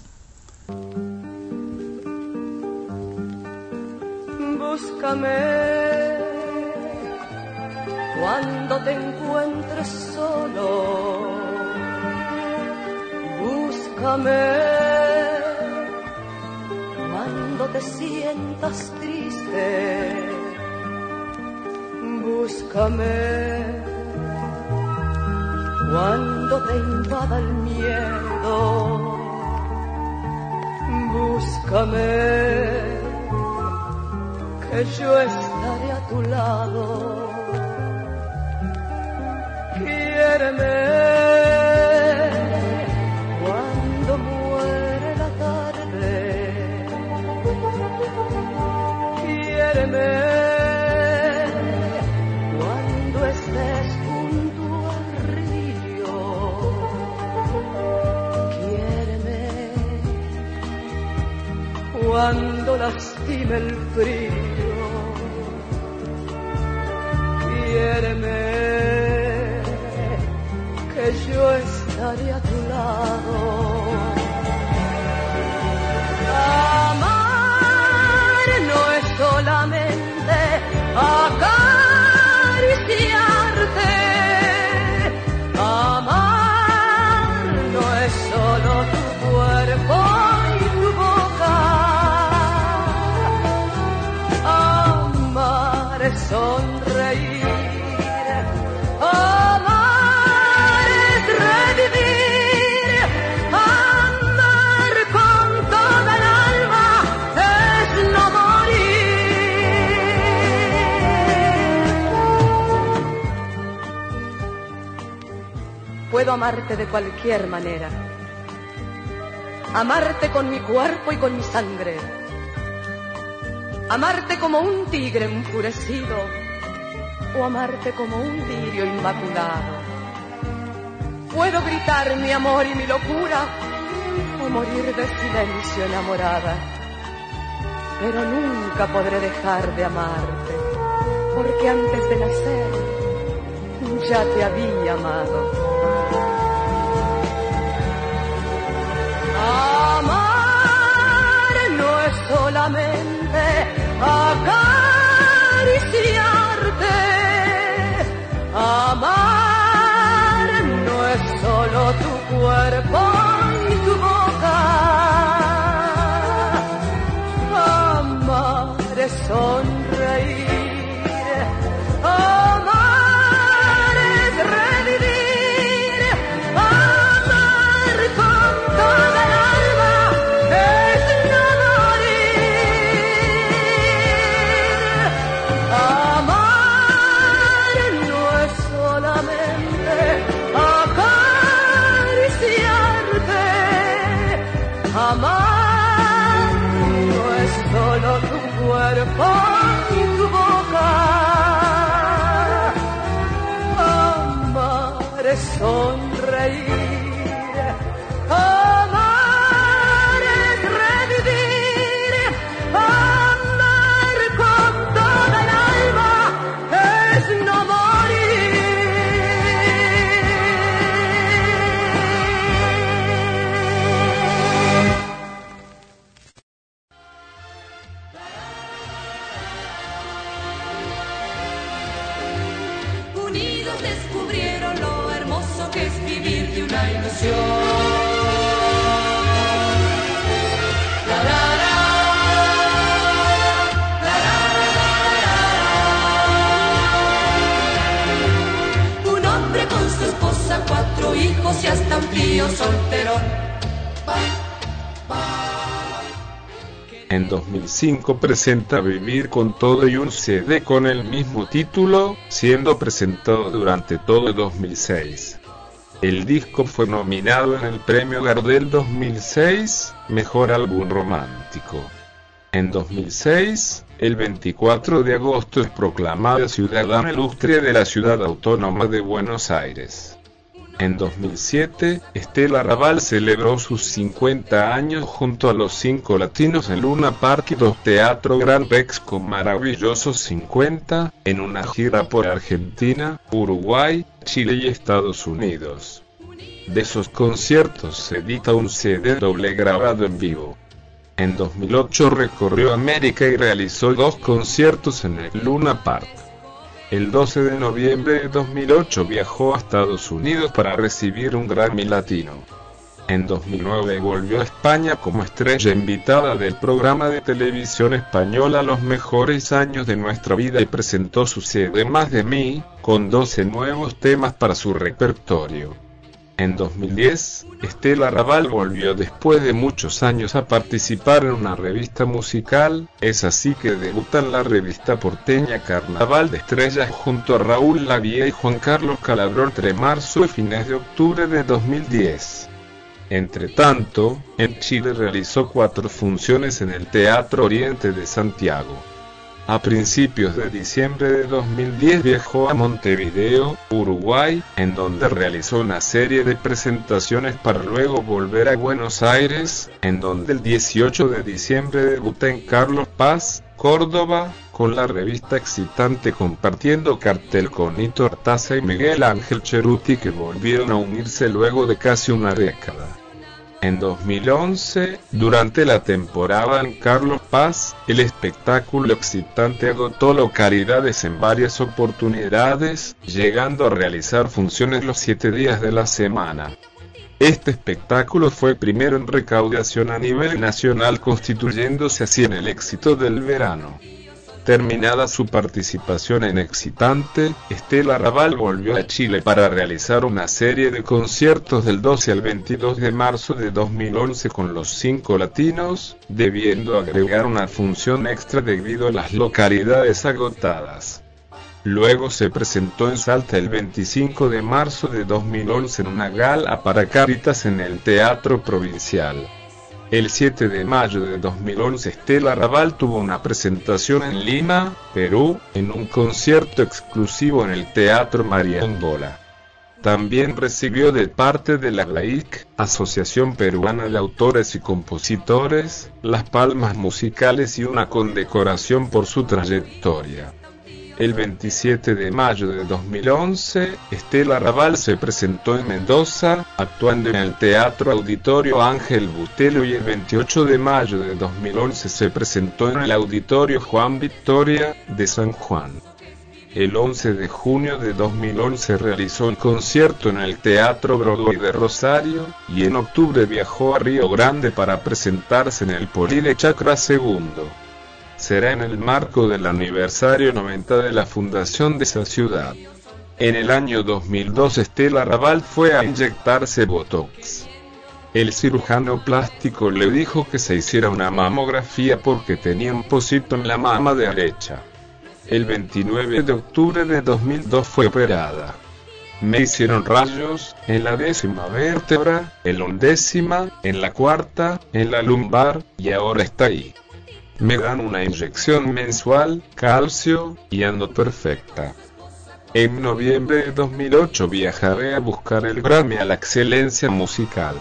F: Búscame cuando te encuentres solo. Búscame cuando te sientas triste. Búscame cuando te invada el miedo. Búscame, que yo estaré a tu lado. Quiéreme cuando muere la tarde. Quiéreme cuando estés junto al río. Quiéreme cuando lastime el frío. Yo estaré a tu lado. Amarte de cualquier manera. Amarte con mi cuerpo y con mi sangre. Amarte como un tigre enfurecido o amarte como un lirio inmaculado. Puedo gritar mi amor y mi locura o morir de silencio enamorada. Pero nunca podré dejar de amarte, porque antes de nacer ya te había amado. Amar no es solamente acariciarte. Amar no es solo tu cuerpo y tu boca. Amar es sonreír.
H: presenta Vivir con todo y un CD con el mismo título, siendo presentado durante todo 2006. El disco fue nominado en el Premio Gardel 2006, Mejor Álbum Romántico. En 2006, el 24 de agosto es proclamada ciudadana ilustre de la ciudad autónoma de Buenos Aires. En 2007, Estela Raval celebró sus 50 años junto a los cinco latinos en Luna Park y dos Teatro Gran Rex con maravillosos 50, en una gira por Argentina, Uruguay, Chile y Estados Unidos. De esos conciertos se edita un CD doble grabado en vivo. En 2008 recorrió América y realizó dos conciertos en el Luna Park. El 12 de noviembre de 2008 viajó a Estados Unidos para recibir un Grammy Latino. En 2009 volvió a España como estrella invitada del programa de televisión española Los mejores años de nuestra vida y presentó su CD Más de mí, con 12 nuevos temas para su repertorio. En 2010, Estela Raval volvió después de muchos años a participar en una revista musical, es así que debuta en la revista porteña Carnaval de Estrellas junto a Raúl Lavie y Juan Carlos Calabrón entre marzo y fines de octubre de 2010. Entre tanto, en Chile realizó cuatro funciones en el Teatro Oriente de Santiago. A principios de diciembre de 2010 viajó a Montevideo, Uruguay, en donde realizó una serie de presentaciones para luego volver a Buenos Aires, en donde el 18 de diciembre debuta en Carlos Paz, Córdoba, con la revista Excitante compartiendo cartel con Nito Artaza y Miguel Ángel Cheruti que volvieron a unirse luego de casi una década. En 2011, durante la temporada en Carlos Paz, el espectáculo excitante agotó localidades en varias oportunidades, llegando a realizar funciones los siete días de la semana. Este espectáculo fue primero en recaudación a nivel nacional constituyéndose así en el éxito del verano. Terminada su participación en Excitante, Estela Raval volvió a Chile para realizar una serie de conciertos del 12 al 22 de marzo de 2011 con los cinco latinos, debiendo agregar una función extra debido a las localidades agotadas. Luego se presentó en Salta el 25 de marzo de 2011 en una gala para Caritas en el Teatro Provincial. El 7 de mayo de 2011 Estela Raval tuvo una presentación en Lima, Perú, en un concierto exclusivo en el Teatro María Angola. También recibió de parte de la GLAIC, Asociación Peruana de Autores y Compositores, las palmas musicales y una condecoración por su trayectoria. El 27 de mayo de 2011, Estela Raval se presentó en Mendoza, actuando en el Teatro Auditorio Ángel Butelo y el 28 de mayo de 2011 se presentó en el Auditorio Juan Victoria de San Juan. El 11 de junio de 2011 realizó un concierto en el Teatro Broadway de Rosario y en octubre viajó a Río Grande para presentarse en el Polile Chakra II será en el marco del aniversario 90 de la fundación de esa ciudad. En el año 2002 Estela Raval fue a inyectarse Botox. El cirujano plástico le dijo que se hiciera una mamografía porque tenía un pocito en la mama derecha. El 29 de octubre de 2002 fue operada. Me hicieron rayos en la décima vértebra, en la undécima, en la cuarta, en la lumbar, y ahora está ahí. Me dan una inyección mensual, calcio, y ando perfecta. En noviembre de 2008 viajaré a buscar el Grammy a la excelencia musical.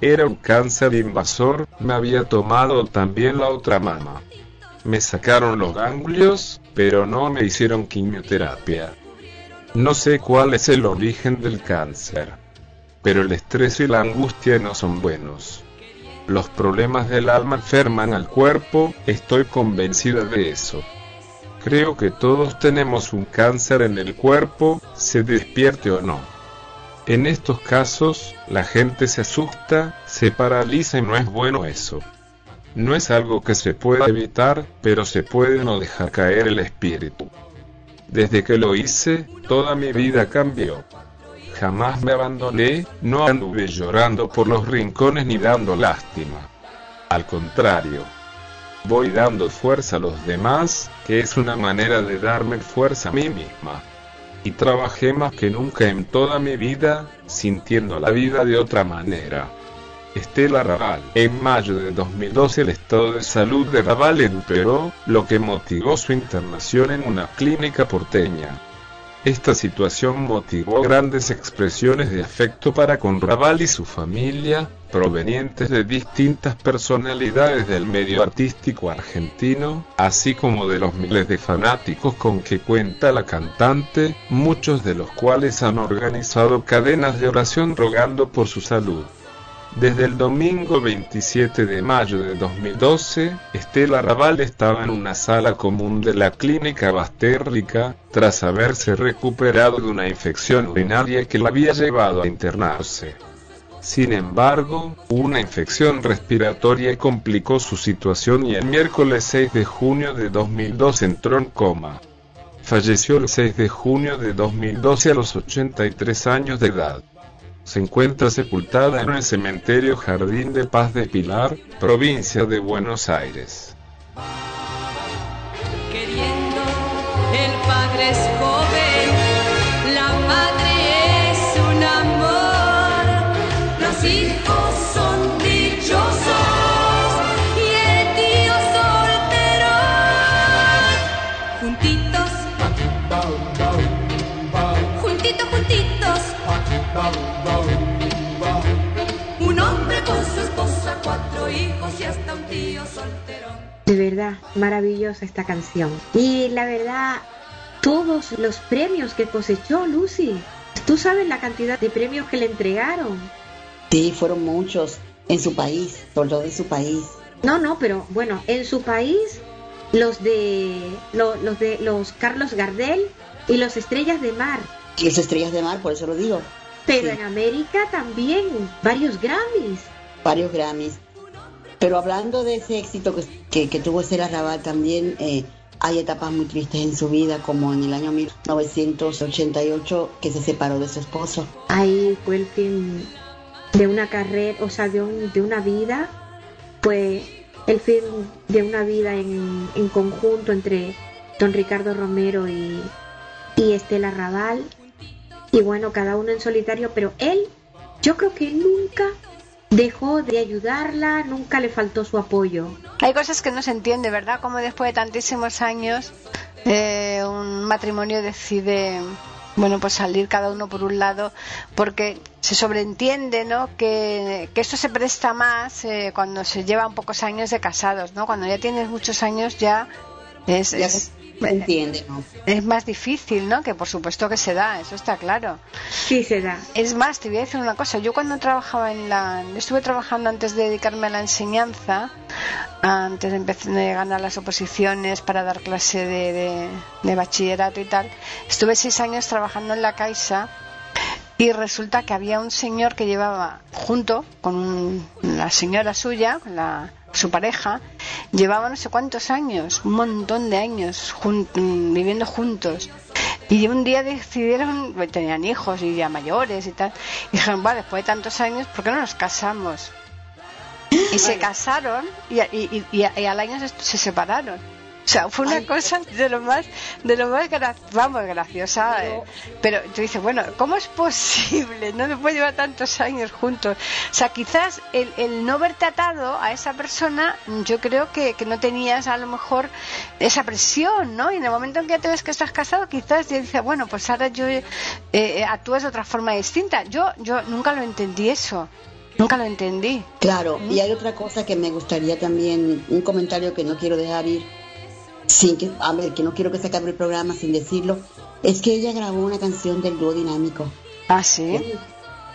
H: Era un cáncer invasor, me había tomado también la otra mama. Me sacaron los ganglios, pero no me hicieron quimioterapia. No sé cuál es el origen del cáncer. Pero el estrés y la angustia no son buenos. Los problemas del alma enferman al cuerpo, estoy convencida de eso. Creo que todos tenemos un cáncer en el cuerpo, se despierte o no. En estos casos, la gente se asusta, se paraliza y no es bueno eso. No es algo que se pueda evitar, pero se puede no dejar caer el espíritu. Desde que lo hice, toda mi vida cambió. Jamás me abandoné, no anduve llorando por los rincones ni dando lástima. Al contrario, voy dando fuerza a los demás, que es una manera de darme fuerza a mí misma. Y trabajé más que nunca en toda mi vida, sintiendo la vida de otra manera. Estela Raval. En mayo de 2012 el estado de salud de Raval empeoró, lo que motivó su internación en una clínica porteña. Esta situación motivó grandes expresiones de afecto para con Raval y su familia, provenientes de distintas personalidades del medio artístico argentino, así como de los miles de fanáticos con que cuenta la cantante, muchos de los cuales han organizado cadenas de oración rogando por su salud. Desde el domingo 27 de mayo de 2012, Estela Raval estaba en una sala común de la clínica Bastérrica, tras haberse recuperado de una infección urinaria que la había llevado a internarse. Sin embargo, una infección respiratoria complicó su situación y el miércoles 6 de junio de 2002 entró en coma. Falleció el 6 de junio de 2012 a los 83 años de edad. Se encuentra sepultada en el cementerio Jardín de Paz de Pilar, provincia de Buenos Aires.
E: Queriendo, el padre es joven, la madre es un amor, los hijos son dichosos y el tío soltero. Juntitos, juntitos, juntitos.
D: De verdad, maravillosa esta canción. Y la verdad, todos los premios que cosechó Lucy. Tú sabes la cantidad de premios que le entregaron.
I: Sí, fueron muchos en su país, todo en su país.
D: No, no, pero bueno, en su país los de lo- los de los Carlos Gardel y los Estrellas de Mar.
I: Y las estrellas de mar, por eso lo digo.
D: Pero
I: Sí.
D: en América también varios Grammys.
I: varios Grammys. Pero hablando de ese éxito que, que, tuvo ese Arrabal también, eh, hay etapas muy tristes en su vida, como en el año 1988 que se separó de su esposo.
D: Ahí fue el fin de una carrera, o sea, de, un- de una vida, fue el fin de una vida en, en conjunto entre don Ricardo Romero y, y Estela Raval. Y bueno, cada uno en solitario, pero él, yo creo que nunca dejó de ayudarla, nunca le faltó su apoyo.
B: Hay cosas que no se entiende, ¿verdad? Como después de tantísimos años eh, un matrimonio decide, bueno, pues salir cada uno por un lado, porque se sobreentiende, ¿no? Que, que esto se presta más eh, cuando se llevan pocos años de casados, ¿no? Cuando ya tienes muchos años ya es,
I: Ya
B: es,
I: entiende, ¿no?
B: es más difícil, ¿no? Que por supuesto que se da, eso está claro.
D: Sí se da.
B: Es más, te voy a decir una cosa. Yo cuando trabajaba en la... Estuve trabajando antes de dedicarme a la enseñanza, antes de empezar de ganar las oposiciones para dar clase de, de- de bachillerato y tal. Estuve seis años trabajando en la Caixa y resulta que había un señor que llevaba junto con un- la señora suya, la, su pareja, llevaba no sé cuántos años, un montón de años jun- mm, viviendo juntos. Y un día decidieron, tenían hijos y ya mayores y tal, y dijeron, va, después de tantos años, ¿por qué no nos casamos? Y se casaron y, y- y- y- y al año se, se separaron. O sea, fue una
I: Ay.
B: cosa de lo más, de lo más, gra- vamos, graciosa. eh. Pero tú dices, bueno, ¿cómo es posible? No después llevar tantos años juntos. O sea, quizás el, el no verte atado a esa persona, yo creo que, que no tenías a lo mejor esa presión, ¿no? Y en el momento en que te ves que estás casado, quizás ya dices, bueno, pues ahora yo eh, eh, actúas de otra forma distinta. Yo, yo nunca lo entendí eso. Nunca lo entendí.
I: Claro, y hay otra cosa que me gustaría también, un comentario que no quiero dejar ir, sin que, a ver, que no quiero que se acabe el programa sin decirlo, es que ella grabó una canción del dúo dinámico.
B: Ah, sí.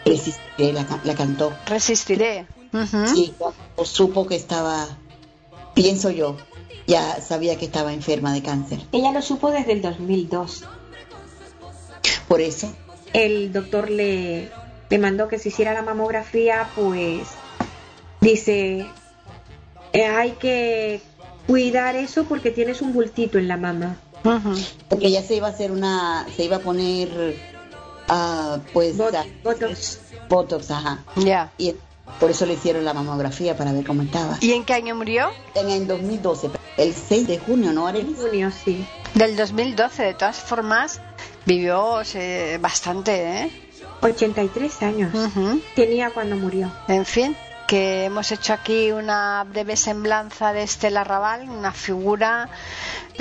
I: Resistiré, la, ca- la cantó.
B: Resistiré.
I: Sí, cuando supo que estaba, pienso yo, ya sabía que estaba enferma de cáncer.
D: Ella lo supo desde el 2002.
I: Por eso,
D: el doctor le, le mandó que se hiciera la mamografía, pues dice, "Eh, hay que cuidar eso porque tienes un bultito en la mama.
I: Porque ella se iba a hacer una, se iba a poner, ah, pues,
D: Bot- botox.
I: botox, ajá.
B: Ya.
I: Y por eso le hicieron la mamografía para ver cómo estaba.
B: ¿Y en qué año murió?
I: En el 2012, el 6 de junio, ¿no, Arelis?
D: Junio, sí.
B: Del 2012, de todas formas, vivió eh, bastante, ¿eh?
D: 83 años
B: Ujú.
D: tenía cuando murió.
B: En fin, que hemos hecho aquí una breve semblanza de Estela Raval, una figura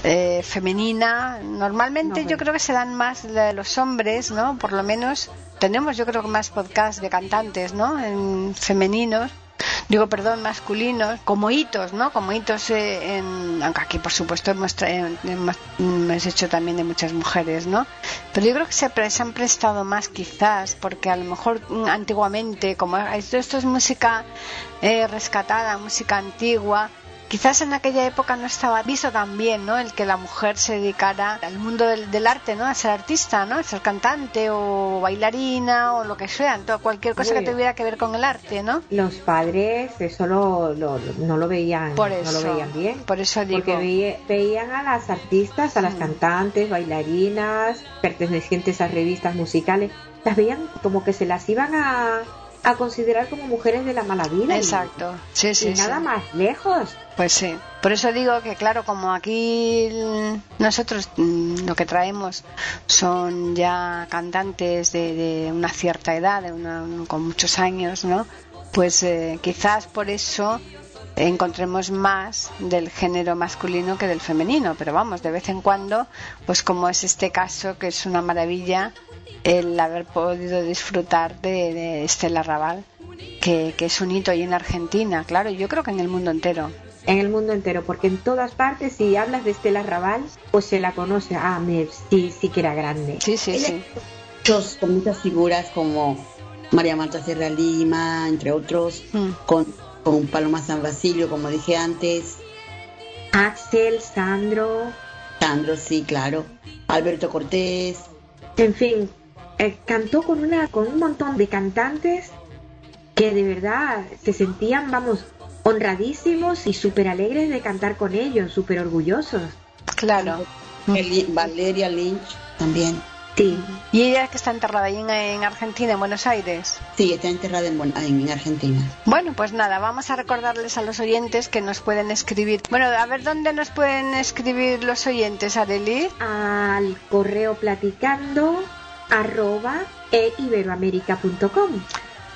B: eh, femenina. Normalmente
D: No,
B: yo creo que se dan más de los hombres, ¿no? Por lo menos tenemos yo creo que más podcasts de cantantes, ¿no? En femeninos. Digo, perdón, masculinos, como hitos, ¿no? Como hitos eh, en... Aunque aquí, por supuesto, hemos, hemos, hecho también de muchas mujeres, ¿no? Pero yo creo que se han prestado más quizás, porque a lo mejor mm, antiguamente, como esto, esto es música eh, rescatada, música antigua, quizás en aquella época no estaba visto tan bien, ¿no? El que la mujer se dedicara al mundo del, del arte, ¿no? A ser artista, ¿no? A ser cantante o bailarina o lo que sea, todo, cualquier cosa que tuviera que ver con el arte, ¿no?
D: Los padres eso lo, lo- no lo veían,
B: Por
D: no lo veían bien.
B: por eso digo.
D: Porque veía- veían a las artistas, a las
B: Mm.
D: cantantes, bailarinas, pertenecientes a revistas musicales, las veían como que se las iban a, a considerar como mujeres de la mala vida.
B: Exacto, sí, sí,
D: y nada
B: sí.
D: más lejos.
B: Pues sí, por eso digo que claro, como aquí nosotros mm, lo que traemos son ya cantantes de, de una cierta edad, de una- con muchos años, ¿no? Pues eh, quizás por eso encontremos más del género masculino que del femenino, pero vamos, de vez en cuando, pues como es este caso, que es una maravilla el haber podido disfrutar de, de Estela Raval, que, que es un hito y en Argentina, claro, y yo creo que en el mundo entero.
D: En el mundo entero, porque en todas partes, si hablas de Estela Raval, pues se la conoce. Ah, me, sí, sí que era grande.
B: Sí, sí,
I: Ella-
B: sí.
I: Muchos- con muchas figuras como María Marta Sierra Lima, entre otros,
B: Mm.
I: con, con Paloma San Basilio, como dije antes,
D: Axel, Sandro,
I: Sandro, sí, claro, Alberto Cortés,
D: En fin, eh, cantó con una con un montón de cantantes que de verdad se sentían, vamos, honradísimos y súper alegres de cantar con ellos, súper orgullosos.
B: Claro.
I: Valeria Lynch también.
D: Sí,
B: Y ella que está enterrada ahí en, en Argentina, en Buenos Aires.
I: Sí, está enterrada en, en Argentina.
B: Bueno, pues nada, vamos a recordarles a los oyentes que nos pueden escribir. Bueno, a ver dónde nos pueden escribir los oyentes, Arely.
D: al correo platicando arroba e iberoamérica.com.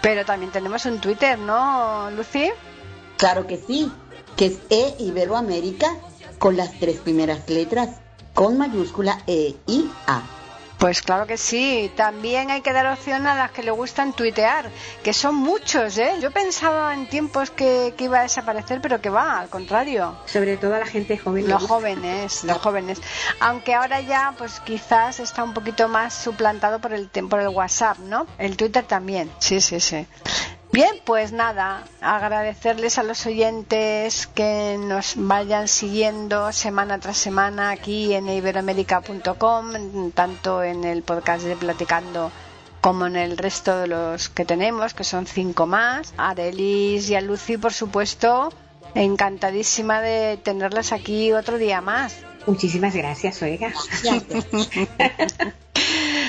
B: Pero también tenemos un Twitter, ¿no, Lucy?
I: Claro que sí, que es E Iberoamérica con las tres primeras letras, con mayúscula E y A.
B: Pues claro que sí. También hay que dar opción a las que le gustan tuitear, que son muchos, ¿eh? Yo pensaba en tiempos que, que iba a desaparecer, pero que va, al contrario.
D: Sobre todo a la gente joven.
B: Los jóvenes, los jóvenes. Aunque ahora ya, pues quizás está un poquito más suplantado por el, por el WhatsApp, ¿no? El Twitter también. Sí, sí, sí. Bien, pues nada, agradecerles a los oyentes que nos vayan siguiendo semana tras semana aquí en iberoamérica.com, tanto en el podcast de Platicando como en el resto de los que tenemos, que son cinco más. A Arelis y a Lucy, por supuesto, encantadísima de tenerlas aquí otro día más.
D: Muchísimas gracias, oiga. *laughs*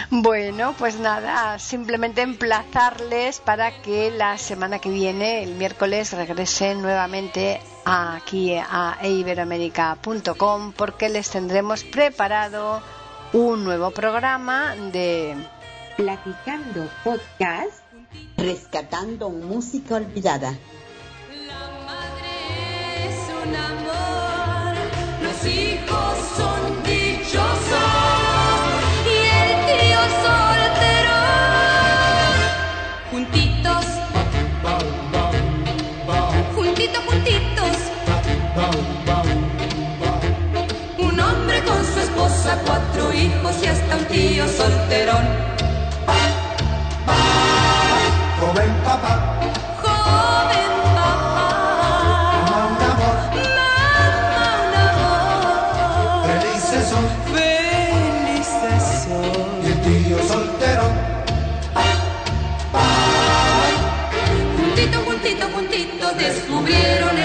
B: Bueno, pues nada, simplemente emplazarles para que la semana que viene, el miércoles, regresen nuevamente aquí a iberoamérica.com porque les tendremos preparado un nuevo programa de
D: Platicando podcast.
I: Rescatando música olvidada.
E: Es un amor, los hijos son cuatro hijos y hasta un tío solterón.
G: Joven papá,
E: Joven papá.
G: mamá un amor,
E: Mamá, un amor,
G: felices son,
E: felices son.
G: y el tío soltero,
E: Juntito, juntito, juntito, descubrieron el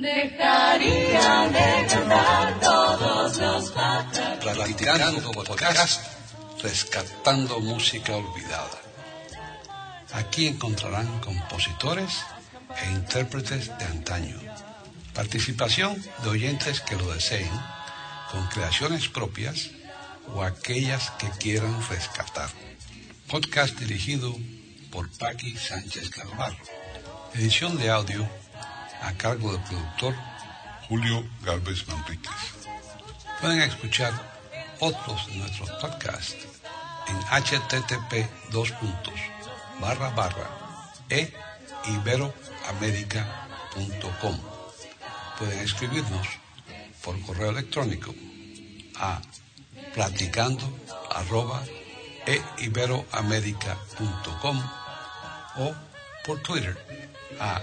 E: dejarían de cantar todos los pájaros.
A: Platicando podcast, rescatando música olvidada. Aquí encontrarán compositores e intérpretes de antaño. Participación de oyentes que lo deseen, con creaciones propias o aquellas que quieran rescatar. Podcast dirigido por Paqui Sánchez Calvarro. Edición de audio a cargo del productor Julio Galvez Manríquez. Pueden escuchar otros de nuestros podcasts en http dos puntos e iberoamerica.com. Pueden escribirnos por correo electrónico a platicando arroba eiberoamerica.com o por Twitter a